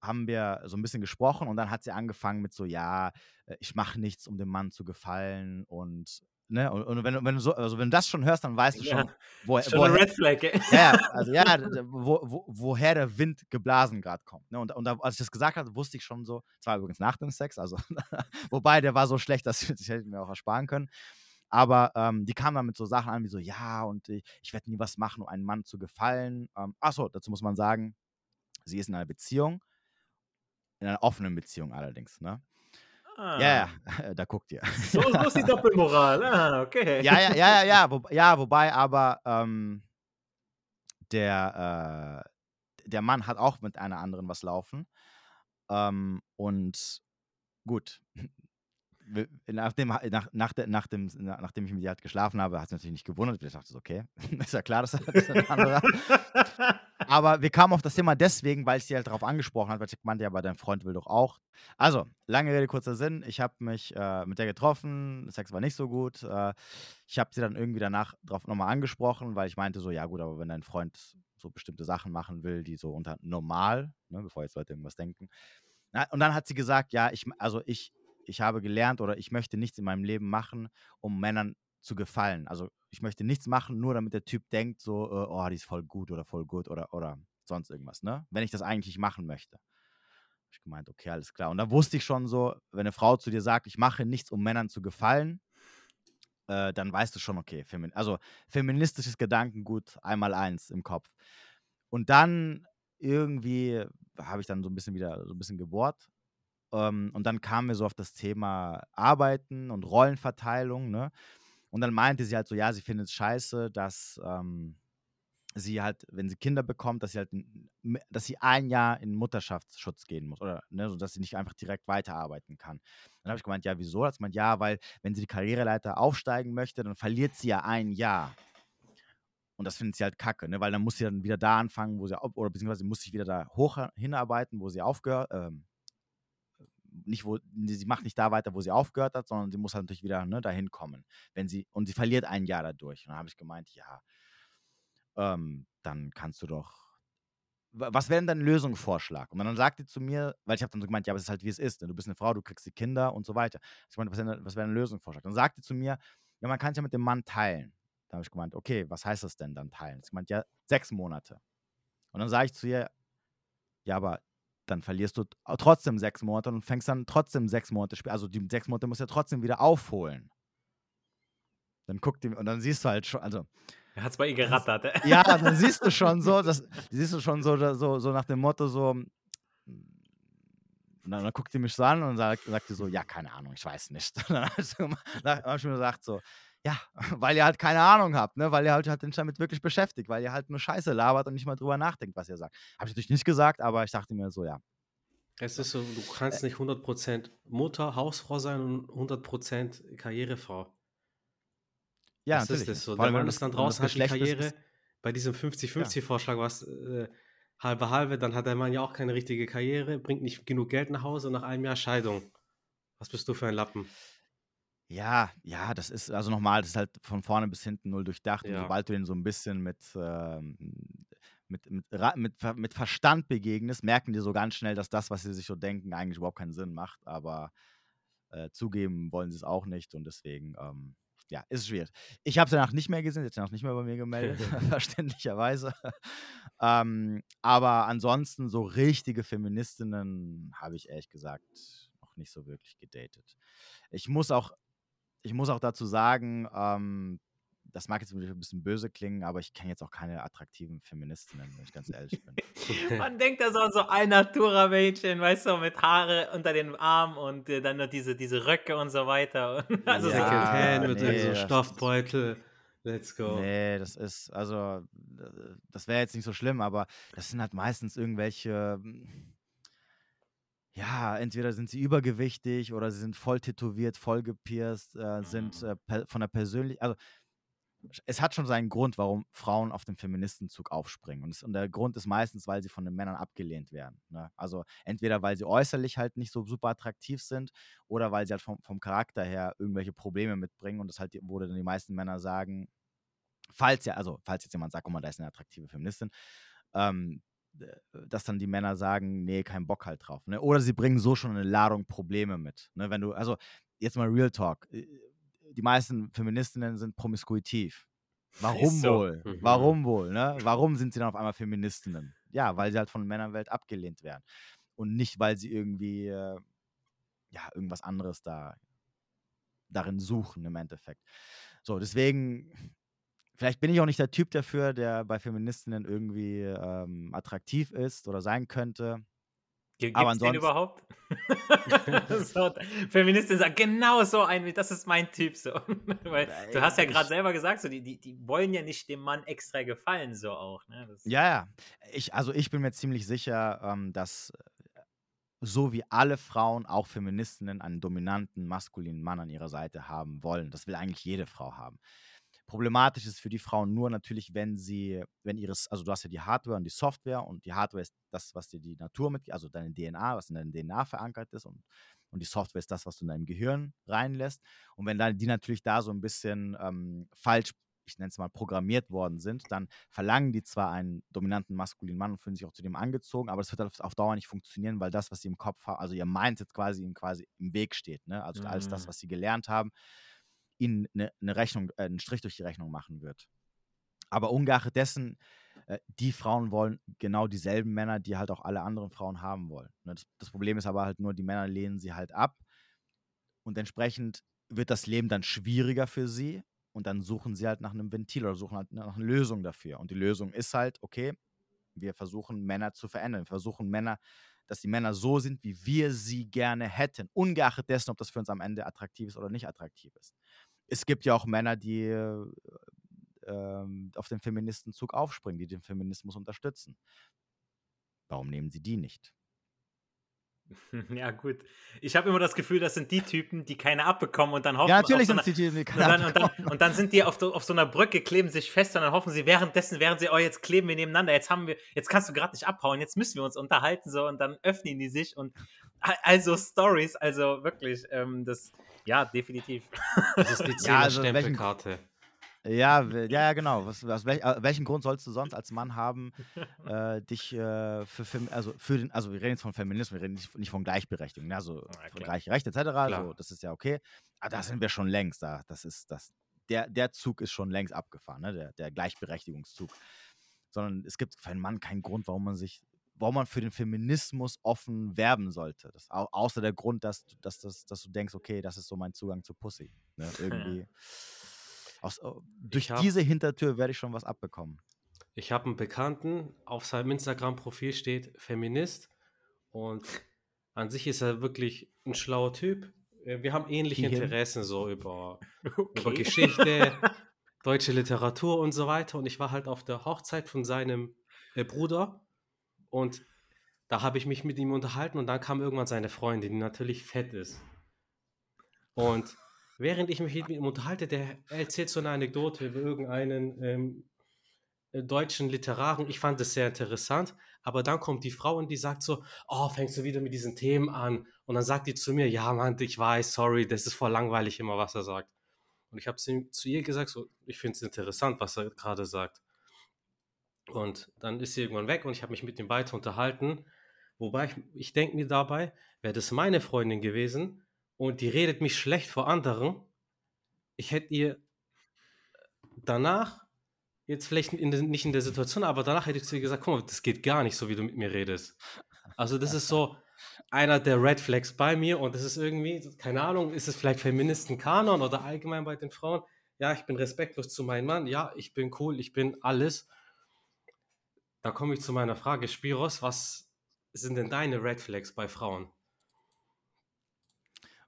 haben wir so ein bisschen gesprochen und dann hat sie angefangen mit so, ja, äh, ich mache nichts, um dem Mann zu gefallen und Ne? Und, und wenn, wenn, du so, also wenn du das schon hörst, dann weißt du schon, ja, wo, schon woher, Red Flag, ja, also ja, (laughs) wo, wo, woher der Wind geblasen gerade kommt. Ne? Und, und da, als ich das gesagt habe, wusste ich schon so, zwar übrigens nach dem Sex, also (laughs) wobei der war so schlecht, dass (laughs) ich, ich hätte mir auch ersparen können. Aber ähm, die kam dann mit so Sachen an, wie so, ja, und ich, ich werde nie was machen, um einem Mann zu gefallen. Ähm, achso, dazu muss man sagen, sie ist in einer Beziehung in einer offenen Beziehung allerdings, ne? Ah. Ja, ja, (laughs) da guckt ihr. So, so ist die Doppelmoral. (laughs) Ah, okay. Ja, ja, ja, ja, ja, wo, (laughs) ja wobei aber ähm, der, äh, der Mann hat auch mit einer anderen was laufen. Ähm, und gut, nachdem, nach, nach, nach dem, nachdem ich mit ihr halt geschlafen habe, hat es natürlich nicht gewundert. Ich dachte, okay, (laughs) ist ja klar, dass er ein anderer. Aber wir kamen auf das Thema deswegen, weil ich sie halt darauf angesprochen hat, weil ich meinte, ja, aber dein Freund will doch auch. Also, lange Rede, kurzer Sinn. Ich habe mich äh, mit der getroffen, Sex war nicht so gut. Äh, ich habe sie dann irgendwie danach drauf nochmal angesprochen, weil ich meinte so, ja gut, aber wenn dein Freund so bestimmte Sachen machen will, die so unter normal, ne, bevor jetzt Leute irgendwas denken. Na, und dann hat sie gesagt, ja, ich, also ich, ich habe gelernt oder ich möchte nichts in meinem Leben machen, um Männern zu gefallen. Also ich möchte nichts machen, nur damit der Typ denkt, so, äh, oh, die ist voll gut oder voll gut oder, oder sonst irgendwas, ne? Wenn ich das eigentlich machen möchte. Hab ich gemeint, okay, alles klar. Und da wusste ich schon so, wenn eine Frau zu dir sagt, ich mache nichts, um Männern zu gefallen, äh, dann weißt du schon, okay, Femin also feministisches Gedankengut einmal eins im Kopf. Und dann irgendwie habe ich dann so ein bisschen wieder so ein bisschen gebohrt ähm, und dann kamen wir so auf das Thema Arbeiten und Rollenverteilung, ne? Und dann meinte sie halt so, ja, sie findet es scheiße, dass ähm, sie halt, wenn sie Kinder bekommt, dass sie halt, dass sie ein Jahr in Mutterschaftsschutz gehen muss oder ne, so dass sie nicht einfach direkt weiterarbeiten kann. Dann habe ich gemeint, ja, wieso? Hat gemeint, ja, weil wenn sie die Karriereleiter aufsteigen möchte, dann verliert sie ja ein Jahr. Und das findet sie halt kacke, ne? weil dann muss sie dann wieder da anfangen, wo sie, oder beziehungsweise muss sich wieder da hoch hinarbeiten, wo sie aufgehört, ähm, nicht, wo, sie macht nicht da weiter, wo sie aufgehört hat, sondern sie muss halt natürlich wieder ne, dahin kommen. Wenn sie, und sie verliert ein Jahr dadurch. Und dann habe ich gemeint, ja, ähm, dann kannst du doch. Was wäre denn dein Lösungsvorschlag? Und dann sagte sie zu mir, weil ich habe dann so gemeint, ja, aber es ist halt wie es ist. Denn du bist eine Frau, du kriegst die Kinder und so weiter. Ich meinte, was wäre wär ein Lösungsvorschlag? Dann sagte sie zu mir, ja, man kann es ja mit dem Mann teilen. Da habe ich gemeint, okay, was heißt das denn dann teilen? Sie meint, ja, sechs Monate. Und dann sage ich zu ihr, ja, aber dann verlierst du trotzdem sechs Monate und fängst dann trotzdem sechs Monate später. Also die sechs Monate musst du ja trotzdem wieder aufholen. Dann guckt die, und dann siehst du halt schon, also. Er hat es bei ihr gerattert. Das, ja, (laughs) dann siehst du schon so, das, siehst du schon so, so, so nach dem Motto so, und dann, dann guckt die mich so an und sagt, sagt die so, ja, keine Ahnung, ich weiß nicht. Und (laughs) dann habe ich mir gesagt so, ja, (laughs) weil ihr halt keine Ahnung habt, ne? weil ihr halt, halt damit wirklich beschäftigt, weil ihr halt nur Scheiße labert und nicht mal drüber nachdenkt, was ihr sagt. Habe ich natürlich nicht gesagt, aber ich dachte mir so, ja. Es ist so, du kannst nicht 100% Mutter, Hausfrau sein und 100% Karrierefrau. Ja, das natürlich. ist das so. Der Mann ist dann draußen, hat die Karriere. Ist, bei diesem 50-50-Vorschlag ja. was äh, halbe halbe, dann hat der Mann ja auch keine richtige Karriere, bringt nicht genug Geld nach Hause und nach einem Jahr Scheidung. Was bist du für ein Lappen? Ja, ja, das ist also nochmal, das ist halt von vorne bis hinten null durchdacht. Und sobald du den so ein bisschen mit, ähm, mit, mit, mit, mit Verstand begegnest, merken die so ganz schnell, dass das, was sie sich so denken, eigentlich überhaupt keinen Sinn macht. Aber äh, zugeben wollen sie es auch nicht und deswegen, ähm, ja, ist schwierig. Ich habe es danach nicht mehr gesehen, jetzt danach nicht mehr bei mir gemeldet, (laughs) (laughs) verständlicherweise. ähm, aber ansonsten so richtige Feministinnen habe ich ehrlich gesagt noch nicht so wirklich gedatet. Ich muss auch ich muss auch dazu sagen, ähm, das mag jetzt ein bisschen böse klingen, aber ich kenne jetzt auch keine attraktiven Feministinnen, wenn ich ganz ehrlich bin. (laughs) Man denkt da so an so ein Natura-Mädchen, weißt du, mit Haare unter den Armen und äh, dann noch diese, diese Röcke und so weiter. (laughs) also ja, Secondhand mit nee, so Stoffbeutel. Let's go. Nee, das ist, also, das wäre jetzt nicht so schlimm, aber das sind halt meistens irgendwelche ja, entweder sind sie übergewichtig oder sie sind voll tätowiert, voll gepierst, äh, sind mhm. äh, von der Persönlichkeit, also es hat schon seinen Grund, warum Frauen auf den Feministenzug aufspringen. Und, es, und der Grund ist meistens, weil sie von den Männern abgelehnt werden. Ne? Also entweder, weil sie äußerlich halt nicht so super attraktiv sind oder weil sie halt vom, vom Charakter her irgendwelche Probleme mitbringen. Und das halt, wo dann die meisten Männer sagen, falls ja, also falls jetzt jemand sagt, guck mal, da ist eine attraktive Feministin, ähm, dass dann die Männer sagen, nee, kein Bock halt drauf. Ne? Oder sie bringen so schon eine Ladung Probleme mit. Ne? Wenn du, also jetzt mal Real Talk. Äh, die meisten Feministinnen sind promiskuitiv. Warum so. wohl? Mhm. Warum wohl? Ne? Warum sind sie dann auf einmal Feministinnen? Ja, weil sie halt von der Männerwelt abgelehnt werden. Und nicht, weil sie irgendwie äh, ja, irgendwas anderes da darin suchen im Endeffekt. So, deswegen Vielleicht bin ich auch nicht der Typ dafür, der bei Feministinnen irgendwie ähm, attraktiv ist oder sein könnte. Gibt es den überhaupt? (laughs) so, Feministin sagt, genau so ein, das ist mein Typ. So. (laughs) Weil du hast ja gerade selber gesagt, so, die, die, die wollen ja nicht dem Mann extra gefallen, so auch. Ne? ja, ja. Ich, also ich bin mir ziemlich sicher, ähm, dass äh, so wie alle Frauen, auch Feministinnen, einen dominanten, maskulinen Mann an ihrer Seite haben wollen. Das will eigentlich jede Frau haben. Problematisch ist für die Frauen nur natürlich, wenn sie, wenn ihres, also du hast ja die Hardware und die Software und die Hardware ist das, was dir die Natur mit, also deine DNA, was in deiner DNA verankert ist und, und die Software ist das, was du in deinem Gehirn reinlässt. Und wenn dann die natürlich da so ein bisschen ähm, falsch, ich nenne es mal, programmiert worden sind, dann verlangen die zwar einen dominanten maskulinen Mann und fühlen sich auch zu dem angezogen, aber das wird auf, auf Dauer nicht funktionieren, weil das, was sie im Kopf haben, also ihr Mindset quasi ihm quasi im Weg steht, ne? Also mhm. alles das, mhm. was sie gelernt haben, ihnen eine, eine Rechnung, äh, einen Strich durch die Rechnung machen wird. Aber ungeachtet dessen, äh, die Frauen wollen genau dieselben Männer, die halt auch alle anderen Frauen haben wollen. Ne? Das, das, Problem ist aber halt nur, die Männer lehnen sie halt ab und entsprechend wird das Leben dann schwieriger für sie und dann suchen sie halt nach einem Ventil oder suchen halt nach einer Lösung dafür. Und die Lösung ist halt, okay, wir versuchen Männer zu verändern, wir versuchen Männer dass die Männer so sind, wie wir sie gerne hätten, ungeachtet dessen, ob das für uns am Ende attraktiv ist oder nicht attraktiv ist es gibt ja auch Männer, die äh, ähm, auf den Feministenzug aufspringen, die den Feminismus unterstützen. Warum nehmen sie die nicht? (laughs) Ja, gut. Ich habe immer das Gefühl, das sind die Typen, die keine abbekommen und dann hoffen Ja, natürlich sind sie die, die keine und dann, und, dann, und dann sind die auf, auf, so einer Brücke, kleben sich fest und dann hoffen sie währenddessen, während sie, oh, jetzt kleben wir nebeneinander, jetzt haben wir, jetzt kannst du gerade nicht abhauen, jetzt müssen wir uns unterhalten, so und dann öffnen die sich und also Stories, also wirklich, ähm, das, ja, definitiv. Das ist die (laughs) ja, also Stempelkarte. Ja, ja, genau. Was, aus welch, äh, welchen Grund sollst du sonst als Mann haben, (laughs) äh, dich äh, für also für den, also wir reden jetzt von Feminismus, wir reden nicht, nicht von Gleichberechtigung, ne? also ja, von gleiche Rechte etc. So, das ist ja okay. Aber da sind wir schon längst. Da, das ist das. Der, der Zug ist schon längst abgefahren, ne? der, der Gleichberechtigungszug. Sondern es gibt für einen Mann keinen Grund, warum man sich warum man für den Feminismus offen werben sollte. Das, au außer der Grund, dass, dass, dass, dass du denkst, okay, das ist so mein Zugang zu Pussy. Ne? (laughs) Irgendwie. Aus, oh, durch hab, diese Hintertür werde ich schon was abbekommen. Ich habe einen Bekannten, auf seinem Instagram-Profil steht Feminist und an sich ist er wirklich ein schlauer Typ. Äh, wir haben ähnliche Hierhin. Interessen so über, (laughs) okay. über Geschichte, (laughs) deutsche Literatur und so weiter. Und ich war halt auf der Hochzeit von seinem äh, Bruder und da habe ich mich mit ihm unterhalten und dann kam irgendwann seine Freundin, die natürlich fett ist. Und während ich mich mit ihm unterhalte, der erzählt so eine Anekdote über irgendeinen ähm, äh, deutschen Literaren. Ich fand das sehr interessant. Aber dann kommt die Frau und die sagt so, oh, fängst du wieder mit diesen Themen an? Und dann sagt die zu mir, ja, Mann, ich weiß, sorry, das ist voll langweilig immer, was er sagt. Und ich habe zu, zu ihr gesagt, so, ich finde es interessant, was er gerade sagt. Und dann ist sie irgendwann weg und ich habe mich mit ihm weiter unterhalten. Wobei ich, ich denke mir dabei, wäre das meine Freundin gewesen und die redet mich schlecht vor anderen, ich hätte ihr danach, jetzt vielleicht in de, nicht in der Situation, aber danach hätte ich zu ihr gesagt, guck mal, das geht gar nicht so, wie du mit mir redest. Also das ist so einer der Red Flags bei mir und das ist irgendwie, keine Ahnung, ist es vielleicht Feministenkanon oder allgemein bei den Frauen? Ja, ich bin respektlos zu meinem Mann, ja, ich bin cool, ich bin alles da komme ich zu meiner Frage. Spiros, was sind denn deine Red Flags bei Frauen?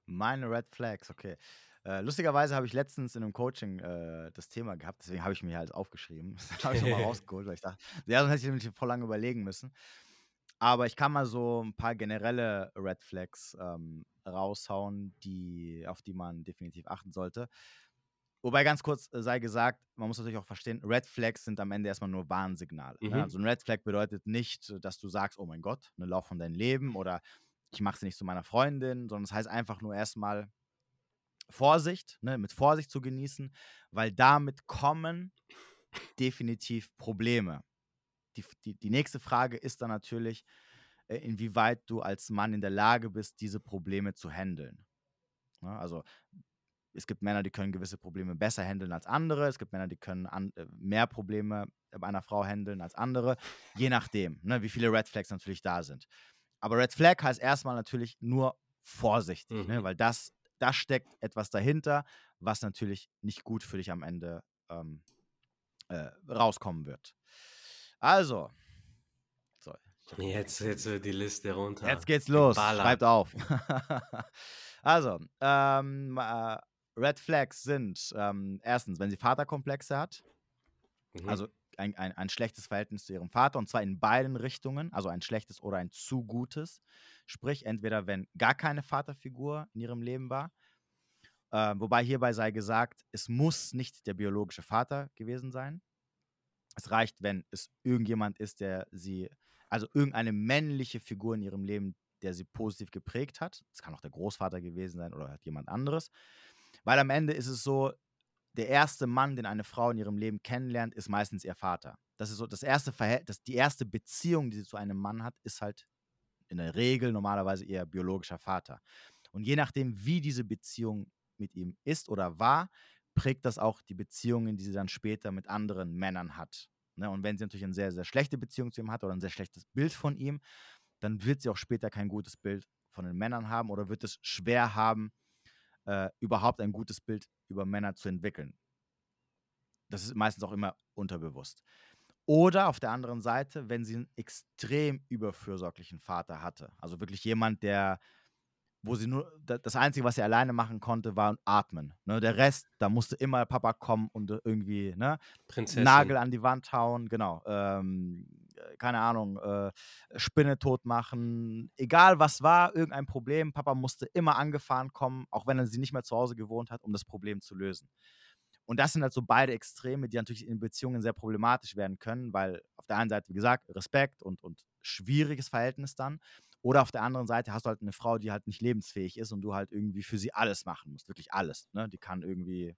Meine Red Flags, okay. Äh, lustigerweise habe ich letztens in einem Coaching äh, das Thema gehabt, deswegen habe ich mir halt aufgeschrieben. (laughs) Das habe ich nochmal (laughs) rausgeholt, weil ich dachte, ja, sonst hätte ich nämlich voll lange überlegen müssen. Aber ich kann mal so ein paar generelle Red Flags ähm, raushauen, die, auf die man definitiv achten sollte. Wobei ganz kurz äh, sei gesagt, man muss natürlich auch verstehen, Red Flags sind am Ende erstmal nur Warnsignale. Ne? Mhm. Ne? Also ein Red Flag bedeutet nicht, dass du sagst, oh mein Gott, ne, lauf von deinem Leben oder ich mache sie nicht zu meiner Freundin, sondern es das heißt einfach nur erstmal Vorsicht, ne, mit Vorsicht zu genießen, weil damit kommen definitiv Probleme. Die, die, die nächste Frage ist dann natürlich, äh, inwieweit du als Mann in der Lage bist, diese Probleme zu handeln. Ne? Also es gibt Männer, die können gewisse Probleme besser handeln als andere. Es gibt Männer, die können an, äh, mehr Probleme bei einer Frau handeln als andere. Je nachdem, ne, wie viele Red Flags natürlich da sind. Aber Red Flag heißt erstmal natürlich nur vorsichtig, ne, mhm. ne, weil das, das steckt etwas dahinter, was natürlich nicht gut für dich am Ende ähm, äh, rauskommen wird. Also, so, Jetzt, jetzt wird die Liste runter. Jetzt geht's los. Schreibt auf. (laughs) also, ähm, äh, Red Flags sind ähm, erstens, wenn sie Vaterkomplexe hat, mhm. also ein, ein, ein schlechtes Verhältnis zu ihrem Vater, und zwar in beiden Richtungen, also ein schlechtes oder ein zu gutes. Sprich, entweder wenn gar keine Vaterfigur in ihrem Leben war, äh, wobei hierbei sei gesagt, es muss nicht der biologische Vater gewesen sein. Es reicht, wenn es irgendjemand ist, der sie, also irgendeine männliche Figur in ihrem Leben, der sie positiv geprägt hat. Es kann auch der Großvater gewesen sein oder halt jemand anderes. Weil am Ende ist es so, der erste Mann, den eine Frau in ihrem Leben kennenlernt, ist meistens ihr Vater. Das ist so das erste Verhältnis, die erste Beziehung, die sie zu einem Mann hat, ist halt in der Regel normalerweise ihr biologischer Vater. Und je nachdem, wie diese Beziehung mit ihm ist oder war, prägt das auch die Beziehungen, die sie dann später mit anderen Männern hat. Ne? Und wenn sie natürlich eine sehr, sehr schlechte Beziehung zu ihm hat oder ein sehr schlechtes Bild von ihm, dann wird sie auch später kein gutes Bild von den Männern haben oder wird es schwer haben, äh, überhaupt ein gutes Bild über Männer zu entwickeln. Das ist meistens auch immer unterbewusst. Oder auf der anderen Seite, wenn sie einen extrem überfürsorglichen Vater hatte. Also wirklich jemand, der, wo sie nur, das Einzige, was sie alleine machen konnte, war atmen. Ne? Der Rest, da musste immer Papa kommen und irgendwie ne? Nagel an die Wand hauen, genau. Ähm, keine Ahnung, äh, Spinne tot machen, egal was war, irgendein Problem. Papa musste immer angefahren kommen, auch wenn er sie nicht mehr zu Hause gewohnt hat, um das Problem zu lösen. Und das sind halt so beide Extreme, die natürlich in Beziehungen sehr problematisch werden können, weil auf der einen Seite, wie gesagt, Respekt und, und schwieriges Verhältnis dann. Oder auf der anderen Seite hast du halt eine Frau, die halt nicht lebensfähig ist und du halt irgendwie für sie alles machen musst. Wirklich alles. Ne? Die kann irgendwie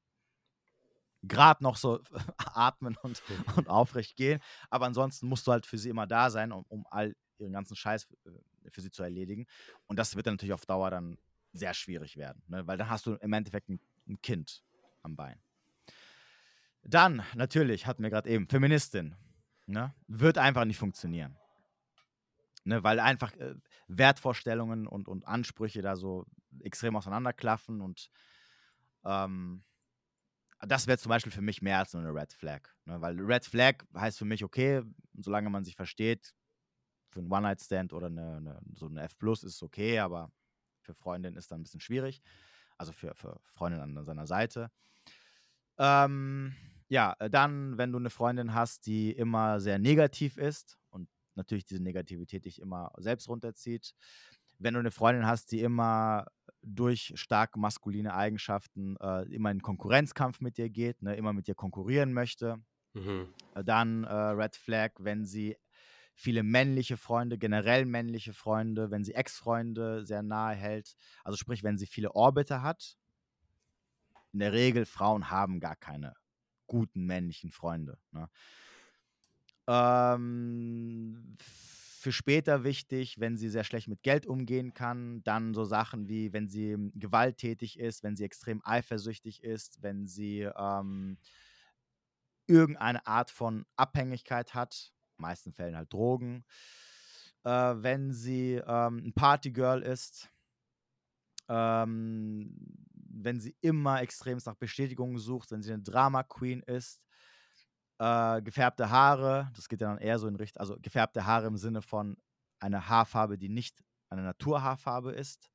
gerade noch so (laughs) atmen und, (laughs) und aufrecht gehen. Aber ansonsten musst du halt für sie immer da sein, um, um all ihren ganzen Scheiß äh, für sie zu erledigen. Und das wird dann natürlich auf Dauer dann sehr schwierig werden, ne? weil dann hast du im Endeffekt ein, ein Kind am Bein. Dann, natürlich, hatten wir gerade eben, Feministin. Ne? Wird einfach nicht funktionieren. Ne? Weil einfach äh, Wertvorstellungen und, und Ansprüche da so extrem auseinanderklaffen und ähm, das wäre zum Beispiel für mich mehr als nur eine Red Flag. Ne? Weil Red Flag heißt für mich, okay, solange man sich versteht, für einen One-Night-Stand oder eine, eine, so eine F Plus ist okay, aber für Freundin ist dann ein bisschen schwierig. Also für, für Freundin an seiner Seite. Ähm, ja, äh, dann, wenn du eine Freundin hast, die immer sehr negativ ist und natürlich diese Negativität dich immer selbst runterzieht. Wenn du eine Freundin hast, die immer durch stark maskuline Eigenschaften äh, immer in Konkurrenzkampf mit dir geht, ne, immer mit dir konkurrieren möchte. Mhm. Äh, dann äh, Red Flag, wenn sie viele männliche Freunde, generell männliche Freunde, wenn sie Ex-Freunde sehr nahe hält, also sprich, wenn sie viele Orbiter hat. In der Regel, Frauen haben gar keine guten männlichen Freunde. Ne? Ähm, für später wichtig, wenn sie sehr schlecht mit Geld umgehen kann, dann so Sachen wie, wenn sie gewalttätig ist, wenn sie extrem eifersüchtig ist, wenn sie ähm, irgendeine Art von Abhängigkeit hat, in meisten Fällen halt Drogen, äh, wenn sie ähm, ein Partygirl ist, ähm, wenn sie immer extremst nach Bestätigung sucht, wenn sie eine Drama Queen ist, äh, gefärbte Haare, das geht ja dann eher so in Richtung, also gefärbte Haare im Sinne von einer Haarfarbe, die nicht eine Naturhaarfarbe ist.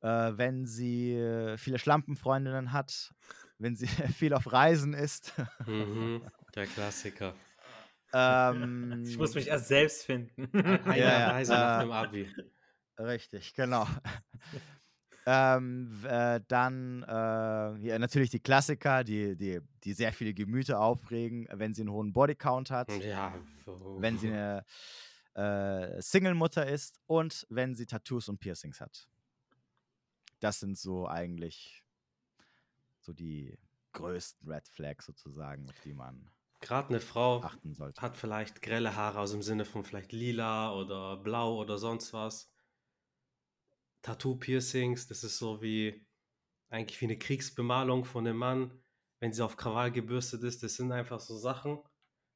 Äh, wenn sie viele Schlampenfreundinnen hat, wenn sie (laughs) viel auf Reisen ist. Mhm, (laughs) der Klassiker. Ähm, ich muss mich erst selbst finden. Eine ja, Reise äh, nach dem Abi. Richtig, genau. Ähm, äh, dann äh, ja, natürlich die Klassiker, die, die, die sehr viele Gemüter aufregen, wenn sie einen hohen Bodycount hat, ja. wenn sie eine äh, Single-Mutter ist und wenn sie Tattoos und Piercings hat. Das sind so eigentlich so die größten Red Flags sozusagen, auf die man Gerade eine Frau achten sollte. hat vielleicht grelle Haare, also im Sinne von vielleicht lila oder blau oder sonst was. Tattoo-Piercings, das ist so wie eigentlich wie eine Kriegsbemalung von einem Mann, wenn sie auf Krawall gebürstet ist. Das sind einfach so Sachen,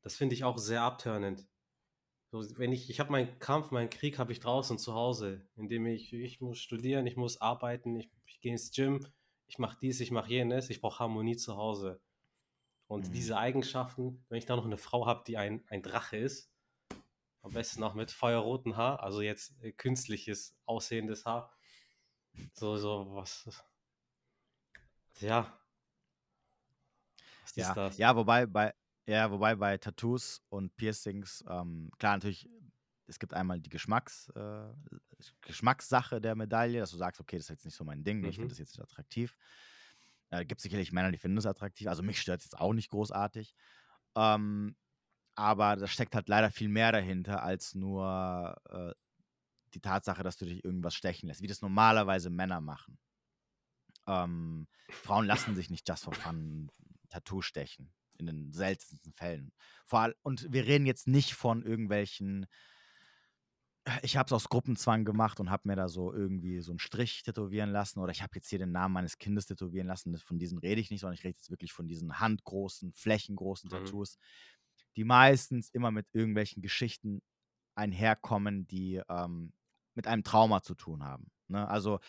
das finde ich auch sehr abtörnend. So, wenn ich, ich habe meinen Kampf, meinen Krieg habe ich draußen zu Hause, indem ich, ich muss studieren, ich muss arbeiten, ich, ich gehe ins Gym, ich mache dies, ich mache jenes, ich brauche Harmonie zu Hause. Und mhm. diese Eigenschaften, wenn ich da noch eine Frau habe, die ein, ein Drache ist, Am besten auch mit feuerrotem Haar, also jetzt äh, künstliches aussehendes Haar. So, so was. Ja. Was ja, ist das? Ja, wobei bei, ja, wobei bei Tattoos und Piercings, ähm, klar, natürlich, es gibt einmal die Geschmacks, äh, Geschmackssache der Medaille, dass du sagst, okay, das ist jetzt nicht so mein Ding, mhm. ich finde das jetzt nicht attraktiv. Äh, gibt sicherlich Männer, die finden das attraktiv. Also mich stört es jetzt auch nicht großartig. Ähm, aber da steckt halt leider viel mehr dahinter als nur äh, die Tatsache, dass du dich irgendwas stechen lässt, wie das normalerweise Männer machen. Ähm, Frauen lassen sich nicht just for fun Tattoo stechen, in den seltensten Fällen. Vor allem, und wir reden jetzt nicht von irgendwelchen ich habe es aus Gruppenzwang gemacht und habe mir da so irgendwie so einen Strich tätowieren lassen oder ich habe jetzt hier den Namen meines Kindes tätowieren lassen. Von diesen rede ich nicht, sondern ich rede jetzt wirklich von diesen handgroßen, flächengroßen mhm. Tattoos, die meistens immer mit irgendwelchen Geschichten einherkommen, die ähm, mit einem Trauma zu tun haben. Ne? Also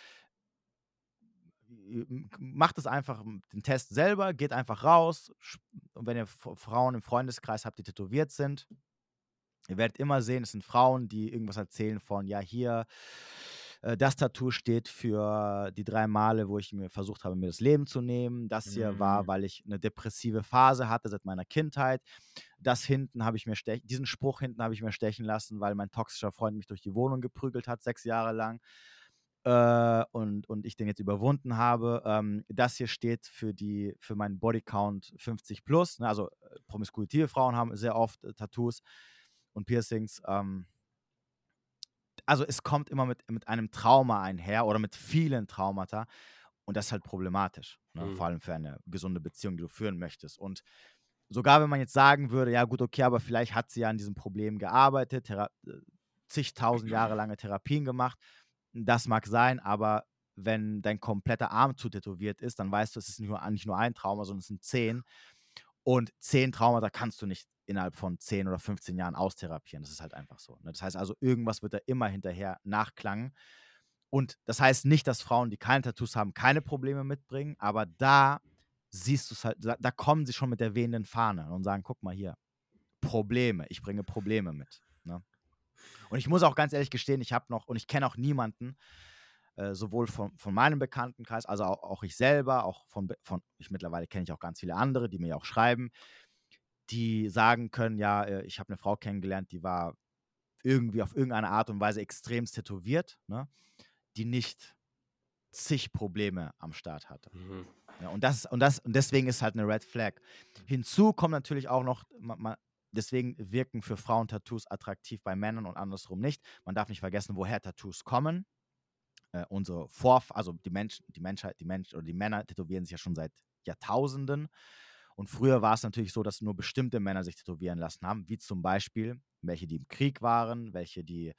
macht es einfach den Test selber, geht einfach raus und wenn ihr Frauen im Freundeskreis habt, die tätowiert sind, Ihr werdet immer sehen, es sind Frauen, die irgendwas erzählen von, ja, hier, äh, das Tattoo steht für die drei Male, wo ich mir versucht habe, mir das Leben zu nehmen. Das hier mhm. war, weil ich eine depressive Phase hatte seit meiner Kindheit. Das hinten habe ich mir stechen, diesen Spruch hinten habe ich mir stechen lassen, weil mein toxischer Freund mich durch die Wohnung geprügelt hat, sechs Jahre lang. Äh, und, und ich den jetzt überwunden habe. Ähm, das hier steht für die, für meinen Bodycount 50 plus. Ne? Also äh, promiskuitive Frauen haben sehr oft äh, Tattoos und Piercings. Ähm, also es kommt immer mit, mit einem Trauma einher oder mit vielen Traumata. Und das ist halt problematisch, ne? mhm. vor allem für eine gesunde Beziehung, die du führen möchtest. Und sogar wenn man jetzt sagen würde, ja gut, okay, aber vielleicht hat sie ja an diesem Problem gearbeitet, Thera äh, zigtausend Jahre (clears throat) lange Therapien gemacht, das mag sein, aber wenn dein kompletter Arm zu tätowiert ist, dann weißt du, es ist nicht nur, nicht nur ein Trauma, sondern es sind zehn. Und zehn Traumata kannst du nicht innerhalb von 10 oder 15 Jahren austherapieren. Das ist halt einfach so. Ne? Das heißt also, irgendwas wird da immer hinterher nachklangen. Und das heißt nicht, dass Frauen, die keine Tattoos haben, keine Probleme mitbringen, aber da siehst du es halt, da, da, kommen sie schon mit der wehenden Fahne und sagen, guck mal hier, Probleme, ich bringe Probleme mit. Ne? Und ich muss auch ganz ehrlich gestehen, ich habe noch, und ich kenne auch niemanden, äh, sowohl von, von meinem Bekanntenkreis, also auch, auch ich selber, auch von, von ich mittlerweile kenne ich auch ganz viele andere, die mir auch schreiben, die sagen können, ja, äh, ich habe eine Frau kennengelernt, die war irgendwie auf irgendeine Art und Weise extrem tätowiert, ne? die nicht zig Probleme am Start hatte. Mhm. Ja, und, das, und, das, und deswegen ist halt eine Red Flag. Hinzu kommt natürlich auch noch, man, man, deswegen wirken für Frauen Tattoos attraktiv bei Männern und andersrum nicht. Man darf nicht vergessen, woher Tattoos kommen. Äh, unsere Vorf also die Menschen, die Menschheit, die Menschen oder die Männer tätowieren sich ja schon seit Jahrtausenden. Und früher war es natürlich so, dass nur bestimmte Männer sich tätowieren lassen haben, wie zum Beispiel welche, die im Krieg waren, welche, die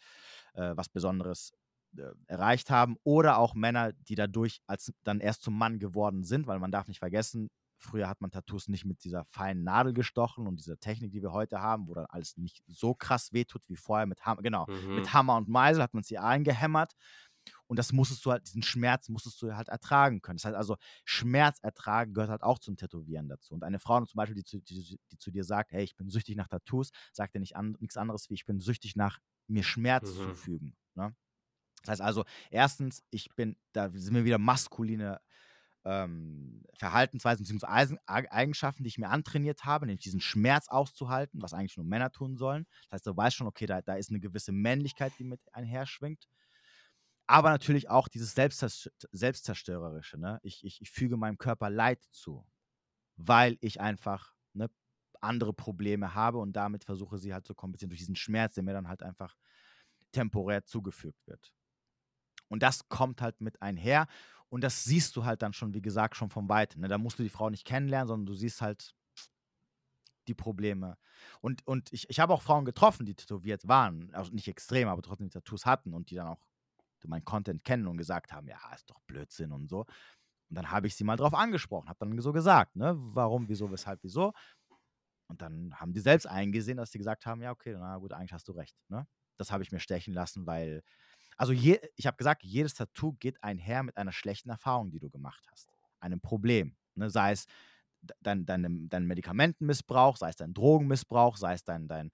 äh, was Besonderes äh, erreicht haben, oder auch Männer, die dadurch als dann erst zum Mann geworden sind, weil man darf nicht vergessen, früher hat man Tattoos nicht mit dieser feinen Nadel gestochen und dieser Technik, die wir heute haben, wo dann alles nicht so krass wehtut wie vorher mit Hammer, genau, mhm. mit Hammer und Meisel hat man sie eingehämmert und das musstest du halt, diesen Schmerz musstest du halt ertragen können. Das heißt also, Schmerz ertragen gehört halt auch zum Tätowieren dazu. Und eine Frau zum Beispiel, die zu, die, die zu dir sagt, hey, ich bin süchtig nach Tattoos, sagt dir nicht an, nichts anderes wie, ich bin süchtig nach mir Schmerz mhm. zufügen. Ne? Das heißt also, erstens, ich bin, da sind wir wieder maskuline ähm, Verhaltensweisen bzw. Eigenschaften, die ich mir antrainiert habe, nämlich diesen Schmerz auszuhalten, was eigentlich nur Männer tun sollen. Das heißt, du weißt schon, okay, da, da ist eine gewisse Männlichkeit, die mit einherschwingt aber natürlich auch dieses Selbstzerstörerische. Ne? Ich, ich, ich füge meinem Körper Leid zu, weil ich einfach ne, andere Probleme habe und damit versuche sie halt zu kompensieren durch diesen Schmerz, der mir dann halt einfach temporär zugefügt wird. Und das kommt halt mit einher und das siehst du halt dann schon, wie gesagt, schon vom Weiten. Ne? Da musst du die Frau nicht kennenlernen, sondern du siehst halt die Probleme. Und, und ich, ich habe auch Frauen getroffen, die tätowiert waren, also nicht extrem, aber trotzdem die Tattoos hatten und die dann auch meinen Content kennen und gesagt haben, ja, ist doch Blödsinn und so. Und dann habe ich sie mal drauf angesprochen, habe dann so gesagt, ne, warum, wieso, weshalb, wieso. Und dann haben die selbst eingesehen, dass sie gesagt haben, ja, okay, na gut, eigentlich hast du recht. Ne? Das habe ich mir stechen lassen, weil, also je, ich habe gesagt, jedes Tattoo geht einher mit einer schlechten Erfahrung, die du gemacht hast. Einem Problem. Ne? Sei es dein, dein, dein Medikamentenmissbrauch, sei es dein Drogenmissbrauch, sei es dein, dein,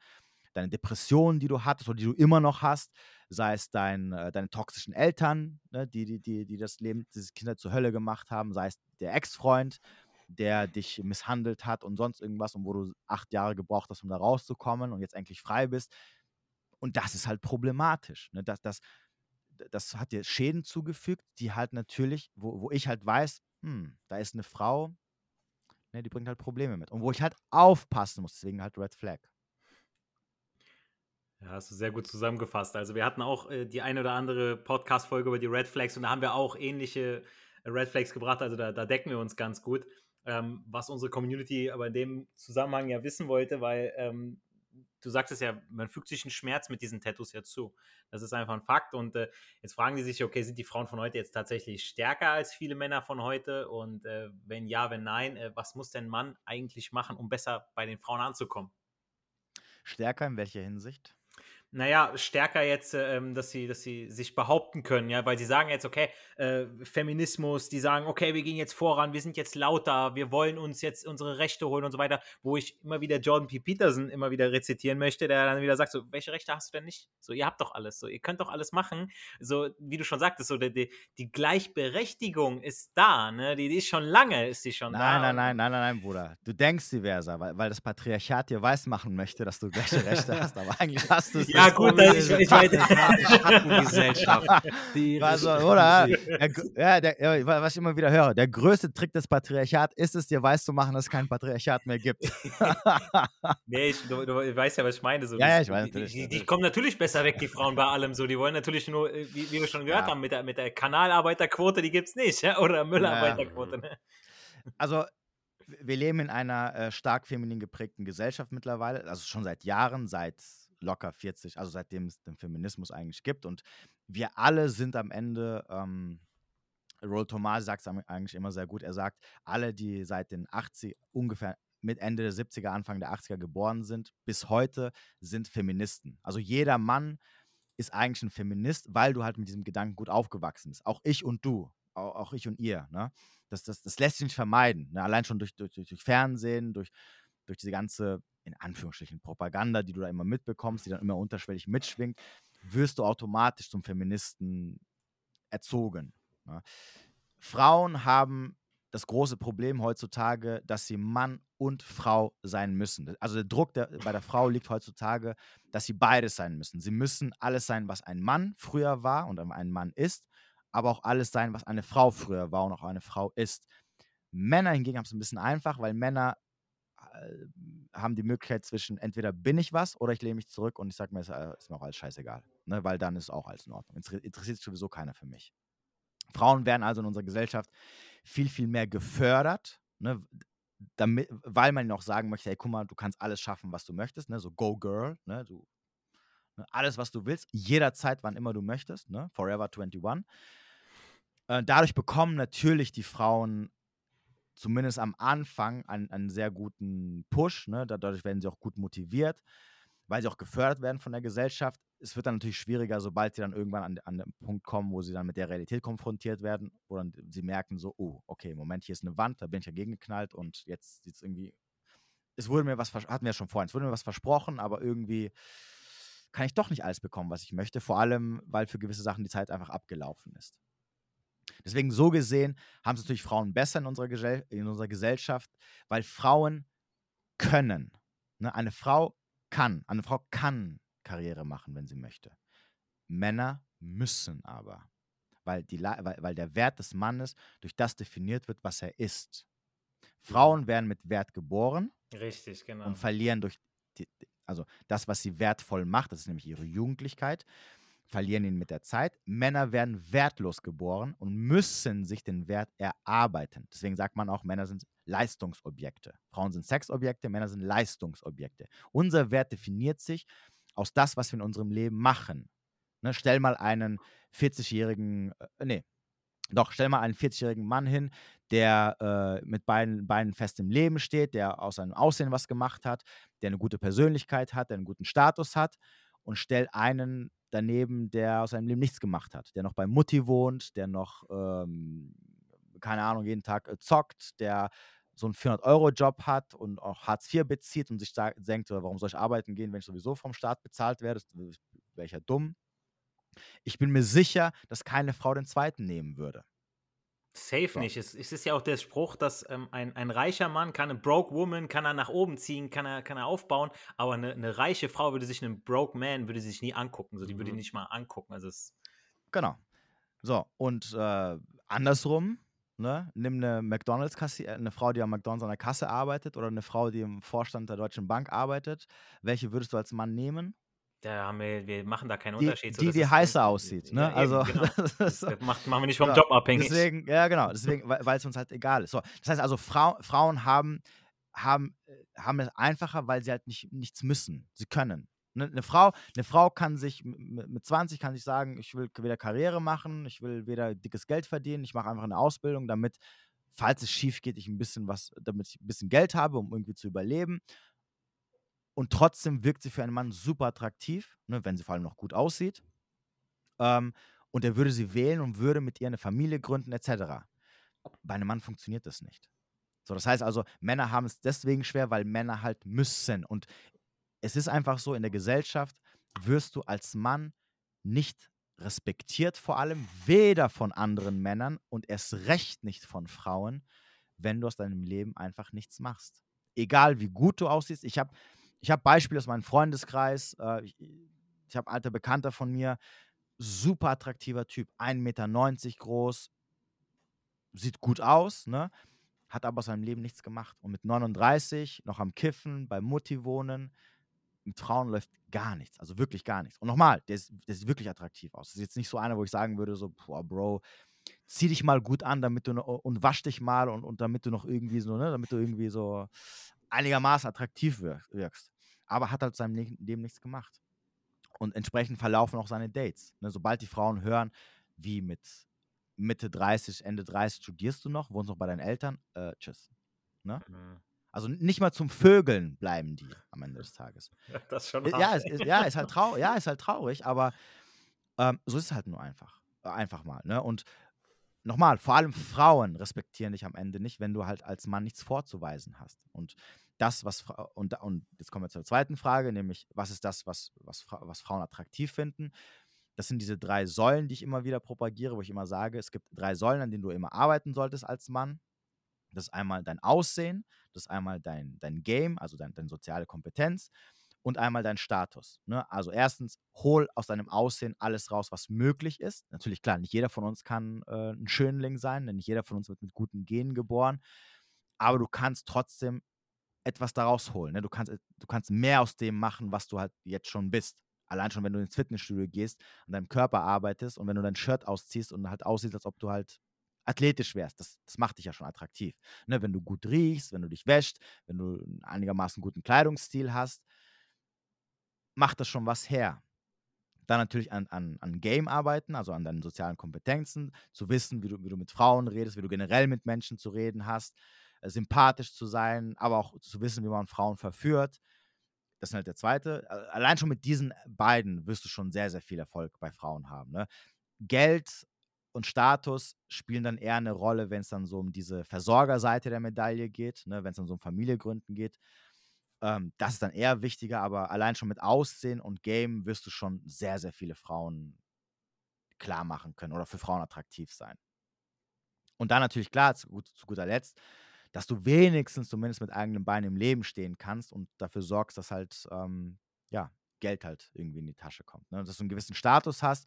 deine Depressionen, die du hattest oder die du immer noch hast, sei es dein, äh, deine toxischen Eltern, ne, die, die, die, die das Leben, dieses Kinder zur Hölle gemacht haben, sei es der Ex-Freund, der dich misshandelt hat und sonst irgendwas und wo du acht Jahre gebraucht hast, um da rauszukommen und jetzt endlich frei bist. Und das ist halt problematisch. Ne? Das, das, das hat dir Schäden zugefügt, die halt natürlich, wo, wo ich halt weiß, hm, da ist eine Frau, ne, die bringt halt Probleme mit. Und wo ich halt aufpassen muss, deswegen halt Red Flag. Ja, hast du sehr gut zusammengefasst. Also wir hatten auch äh, die eine oder andere Podcast-Folge über die Red Flags und da haben wir auch ähnliche äh, Red Flags gebracht. Also da, da decken wir uns ganz gut, ähm, was unsere Community aber in dem Zusammenhang ja wissen wollte, weil ähm, du sagtest ja, man fügt sich einen Schmerz mit diesen Tattoos ja zu. Das ist einfach ein Fakt. Und äh, jetzt fragen die sich, okay, sind die Frauen von heute jetzt tatsächlich stärker als viele Männer von heute? Und äh, wenn ja, wenn nein, äh, was muss denn Mann eigentlich machen, um besser bei den Frauen anzukommen? Stärker in welcher Hinsicht? Naja, stärker jetzt, ähm, dass, sie, dass sie sich behaupten können, ja, weil sie sagen jetzt, okay, äh, Feminismus, die sagen, okay, wir gehen jetzt voran, wir sind jetzt lauter, wir wollen uns jetzt unsere Rechte holen und so weiter, wo ich immer wieder Jordan P. Peterson immer wieder rezitieren möchte, der dann wieder sagt, so, welche Rechte hast du denn nicht? So, ihr habt doch alles, so, ihr könnt doch alles machen, so, wie du schon sagtest, so, die, die, Gleichberechtigung ist da, ne, die, die, ist schon lange, ist die schon nein, da. Nein, nein, nein, nein, nein, Bruder, du denkst diverser, weil, weil das Patriarchat dir weismachen möchte, dass du gleiche Rechte hast, aber eigentlich hast du es (laughs) ja, gut, das, ich, ich. Schattengesellschaft. also, oder? (laughs) Der, ja, der, was ich immer wieder höre, der größte Trick des Patriarchats ist es, dir weiß zu machen, dass es kein Patriarchat mehr gibt. (laughs) nee, ich, du, du, weißt ja, was ich meine. So, ja, ja, ich weiß die, die, die, kommen natürlich besser weg, die Frauen bei allem so. Die wollen natürlich nur, äh, wie, wie wir schon gehört ja. haben, mit der, mit der Kanalarbeiterquote, die gibt es nicht, ja? oder Müllarbeiterquote. Ne? Also, wir leben in einer äh, stark feminin geprägten Gesellschaft mittlerweile, also schon seit Jahren, seit locker 40, also seitdem es den Feminismus eigentlich gibt. Und wir alle sind am Ende, ähm, Roll Thomas sagt es eigentlich immer sehr gut, er sagt, alle, die seit den 80, ungefähr mit Ende der 70er, Anfang der 80er geboren sind, bis heute sind Feministen. Also jeder Mann ist eigentlich ein Feminist, weil du halt mit diesem Gedanken gut aufgewachsen bist. Auch ich und du, auch, ich und ihr. Ne? Das, das, das lässt sich nicht vermeiden. Ne? Allein schon durch, durch, durch Fernsehen, durch, durch diese ganze in Anführungsstrichen Propaganda, die du da immer mitbekommst, die dann immer unterschwellig mitschwingt, wirst du automatisch zum Feministen erzogen. Ne? Frauen haben das große Problem heutzutage, dass sie Mann und Frau sein müssen. Also der Druck der, bei der Frau liegt heutzutage, dass sie beides sein müssen. Sie müssen alles sein, was ein Mann früher war und ein Mann ist, aber auch alles sein, was eine Frau früher war und auch eine Frau ist. Männer hingegen haben es ein bisschen einfach, weil Männer haben die Möglichkeit zwischen entweder bin ich was oder ich lehne mich zurück und ich sage mir, es äh, ist mir auch alles scheißegal. Ne? Weil dann ist auch alles in Ordnung. Interessiert sich sowieso keiner für mich. Frauen werden also in unserer Gesellschaft viel, viel mehr gefördert, ne? Damit, weil man ihnen auch sagen möchte, hey, guck mal, du kannst alles schaffen, was du möchtest, ne? so go girl, ne? du, ne? alles, was du willst, jederzeit, wann immer du möchtest, ne? forever 21. Äh, dadurch bekommen natürlich die Frauen zumindest am Anfang einen, einen sehr guten Push. Ne? Dadurch werden sie auch gut motiviert, weil sie auch gefördert werden von der Gesellschaft. Es wird dann natürlich schwieriger, sobald sie dann irgendwann an, an den Punkt kommen, wo sie dann mit der Realität konfrontiert werden, wo dann sie merken so, oh, okay, Moment, hier ist eine Wand, da bin ich dagegen geknallt und jetzt sieht es irgendwie, es wurde mir was, hatten wir ja schon vorhin, es wurde mir was versprochen, aber irgendwie kann ich doch nicht alles bekommen, was ich möchte, vor allem, weil für gewisse Sachen die Zeit einfach abgelaufen ist. Deswegen so gesehen haben es natürlich Frauen besser in unserer, Gesell in unserer Gesellschaft, weil Frauen können. Ne? Eine Frau kann, eine Frau kann Karriere machen, wenn sie möchte. Männer müssen aber, weil, die, weil, weil der Wert des Mannes durch das definiert wird, was er ist. Frauen werden mit Wert geboren. Richtig, genau. Und verlieren durch, die, also das, was sie wertvoll macht, das ist nämlich ihre Jugendlichkeit verlieren ihn mit der Zeit. Männer werden wertlos geboren und müssen sich den Wert erarbeiten. Deswegen sagt man auch, Männer sind Leistungsobjekte. Frauen sind Sexobjekte, Männer sind Leistungsobjekte. Unser Wert definiert sich aus das, was wir in unserem Leben machen. Ne, stell mal einen 40-jährigen, äh, nee, doch, stell mal einen 40-jährigen Mann hin, der äh, mit beiden Beinen fest im Leben steht, der aus seinem Aussehen was gemacht hat, der eine gute Persönlichkeit hat, der einen guten Status hat und stell einen daneben, der aus seinem Leben nichts gemacht hat, der noch bei Mutti wohnt, der noch, ähm, keine Ahnung, jeden Tag äh, zockt, der so einen 400-Euro-Job hat und auch Hartz IV bezieht und sich da denkt, warum soll ich arbeiten gehen, wenn ich sowieso vom Staat bezahlt werde, wäre ich ja dumm. Ich bin mir sicher, dass keine Frau den zweiten nehmen würde. Safe so. nicht. Es, es, ist ja auch der Spruch, dass ähm, ein, ein reicher Mann kann eine broke woman, kann er nach oben ziehen, kann er, kann er aufbauen, aber eine, eine reiche Frau würde sich einen broke man, würde sich nie angucken. So, die mhm. würde ihn nicht mal angucken. Also es genau. So, und äh, andersrum, ne, nimm eine McDonalds-Kasse, äh, eine Frau, die am McDonalds an der Kasse arbeitet oder eine Frau, die im Vorstand der Deutschen Bank arbeitet. Welche würdest du als Mann nehmen? Da haben wir, wir machen da keinen die, Unterschied. So, die, die heißer aussieht. Ne? Ja, also, eben, genau. (laughs) das, macht, machen wir nicht vom ja, Job abhängig. Deswegen, ja, genau. Deswegen, weil es uns halt egal ist. So, das heißt also, Frau, Frauen haben, haben, äh, haben es einfacher, weil sie halt nicht, nichts müssen. Sie können. Ne, eine Frau, eine Frau kann sich mit 20 kann sich sagen, ich will weder Karriere machen, ich will weder dickes Geld verdienen, ich mache einfach eine Ausbildung, damit, falls es schief geht, ich ein bisschen was, damit ich ein bisschen Geld habe, um irgendwie zu überleben. Und trotzdem wirkt sie für einen Mann super attraktiv, ne, wenn sie vor allem noch gut aussieht. Ähm, und er würde sie wählen und würde mit ihr eine Familie gründen, etc. Bei einem Mann funktioniert das nicht. So, das heißt also, Männer haben es deswegen schwer, weil Männer halt müssen. Und es ist einfach so, in der Gesellschaft wirst du als Mann nicht respektiert, vor allem weder von anderen Männern und erst recht nicht von Frauen, wenn du aus deinem Leben einfach nichts machst. Egal wie gut du aussiehst. Ich habe ich habe Beispiele aus meinem Freundeskreis. Äh, ich ich habe alte Bekannter von mir, super attraktiver Typ, 1,90 Meter groß, sieht gut aus, ne? hat aber aus seinem Leben nichts gemacht. Und mit 39 noch am Kiffen, bei Mutti wohnen, mit Frauen läuft gar nichts, also wirklich gar nichts. Und nochmal, der, der sieht wirklich attraktiv aus. Das ist jetzt nicht so einer, wo ich sagen würde, so, boah, Bro, zieh dich mal gut an, damit du und wasch dich mal und, und damit du noch irgendwie so, ne, damit du irgendwie so einigermaßen attraktiv wirkst. Aber hat halt seinem Leben nichts gemacht. Und entsprechend verlaufen auch seine Dates. Ne? Sobald die Frauen hören, wie mit Mitte 30, Ende 30 studierst du noch, wohnst noch bei deinen Eltern, äh, tschüss. Ne? Mhm. Also nicht mal zum Vögeln bleiben die am Ende des Tages. Das ist schon hart, ja, ist, ja, ist halt traurig, ja, ist halt traurig, aber ähm, so ist es halt nur einfach. Einfach mal. Ne? Und nochmal, vor allem Frauen respektieren dich am Ende nicht, wenn du halt als Mann nichts vorzuweisen hast. Und das, was und, und jetzt kommen wir zur zweiten Frage, nämlich was ist das, was, was, was Frauen attraktiv finden? Das sind diese drei Säulen, die ich immer wieder propagiere, wo ich immer sage, es gibt drei Säulen, an denen du immer arbeiten solltest als Mann. Das ist einmal dein Aussehen, das ist einmal dein, dein Game, also dein, deine soziale Kompetenz und einmal dein Status. Ne? Also erstens, hol aus deinem Aussehen alles raus, was möglich ist. Natürlich, klar, nicht jeder von uns kann äh, ein Schönling sein, nicht jeder von uns wird mit guten Genen geboren, aber du kannst trotzdem etwas daraus holen. Ne? Du, kannst, du kannst mehr aus dem machen, was du halt jetzt schon bist. Allein schon, wenn du ins Fitnessstudio gehst, an deinem Körper arbeitest und wenn du dein Shirt ausziehst und halt aussiehst, als ob du halt athletisch wärst. Das, das macht dich ja schon attraktiv. Ne? Wenn du gut riechst, wenn du dich wäscht, wenn du einen einigermaßen guten Kleidungsstil hast, macht das schon was her. Dann natürlich an, an, an Game arbeiten, also an deinen sozialen Kompetenzen, zu wissen, wie du, wie du mit Frauen redest, wie du generell mit Menschen zu reden hast äh, sympathisch zu sein, aber auch zu wissen, wie man Frauen verführt. Das ist halt der zweite. Allein schon mit diesen beiden wirst du schon sehr, sehr viel Erfolg bei Frauen haben. Ne? Geld und Status spielen dann eher eine Rolle, wenn es dann so um diese Versorgerseite der Medaille geht, ne? wenn es dann so um Familiegründen geht. Ähm, das ist dann eher wichtiger, aber allein schon mit Aussehen und Game wirst du schon sehr, sehr viele Frauen klar machen können oder für Frauen attraktiv sein. Und dann natürlich klar, zu, zu guter Letzt, dass du wenigstens zumindest mit eigenen Beinen im Leben stehen kannst und dafür sorgst, dass halt, ähm, ja, Geld halt irgendwie in die Tasche kommt. Ne? Dass du einen gewissen Status hast.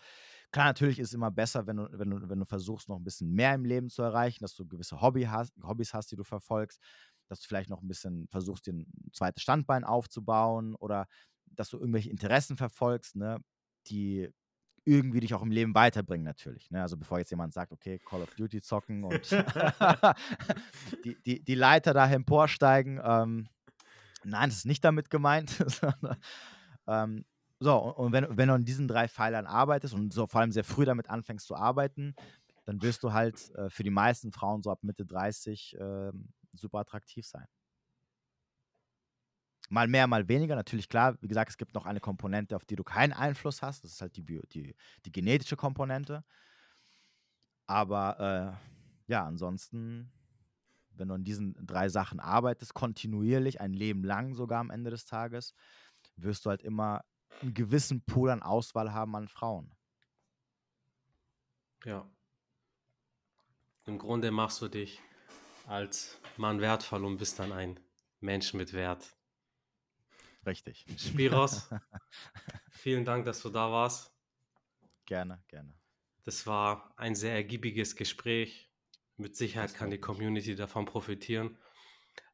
Klar, natürlich ist es immer besser, wenn du, wenn, du, wenn du versuchst, noch ein bisschen mehr im Leben zu erreichen, dass du gewisse Hobby hast, Hobbys hast, die du verfolgst, dass du vielleicht noch ein bisschen versuchst, dir ein zweites Standbein aufzubauen oder dass du irgendwelche Interessen verfolgst, ne, die irgendwie dich auch im Leben weiterbringen, natürlich. Ne? Also bevor jetzt jemand sagt, okay, Call of Duty zocken und (laughs) (laughs) die, die, die Leiter da emporsteigen. Ähm, nein, das ist nicht damit gemeint. (laughs) ähm, so, und wenn, wenn du an diesen drei Pfeilern arbeitest und so vor allem sehr früh damit anfängst zu arbeiten, dann wirst du halt äh, für die meisten Frauen so ab Mitte 30 äh, super attraktiv sein. Mal mehr, mal weniger. Natürlich, klar, wie gesagt, es gibt noch eine Komponente, auf die du keinen Einfluss hast. Das ist halt die, Bio, die, die genetische Komponente. Aber äh, ja, ansonsten wenn du an diesen drei Sachen arbeitest, kontinuierlich, ein Leben lang sogar am Ende des Tages, wirst du halt immer einen gewissen Pool an Auswahl haben an Frauen. Ja. Im Grunde machst du dich als Mann wertvoll und bist dann ein Mensch mit Wert. Richtig. Spiros, (laughs) vielen Dank, dass du da warst. Gerne, gerne. Das war ein sehr ergiebiges Gespräch. Mit Sicherheit kann die Community davon profitieren.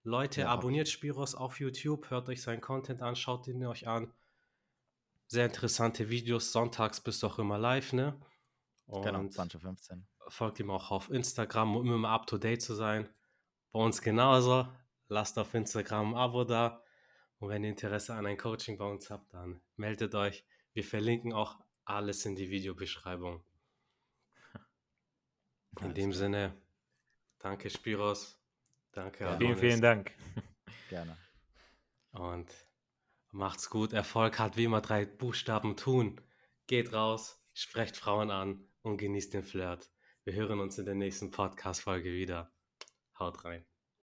Leute, ja, abonniert Spiros auf YouTube, hört euch seinen Content an, schaut ihn euch an. Sehr interessante Videos. Sonntags bist du auch immer live, ne? Und genau, 2015. Folgt ihm auch auf Instagram, um immer up to date zu sein. Bei uns genauso. Lasst auf Instagram ein Abo da. Und wenn ihr Interesse an ein Coaching bei uns habt, dann meldet euch. Wir verlinken auch alles in die Videobeschreibung. In dem Sinne, danke Spiros. Danke. Ja, vielen, vielen Dank. (laughs) Gerne. Und macht's gut. Erfolg hat wie immer drei Buchstaben tun. Geht raus, sprecht Frauen an und genießt den Flirt. Wir hören uns in der nächsten Podcast-Folge wieder. Haut rein.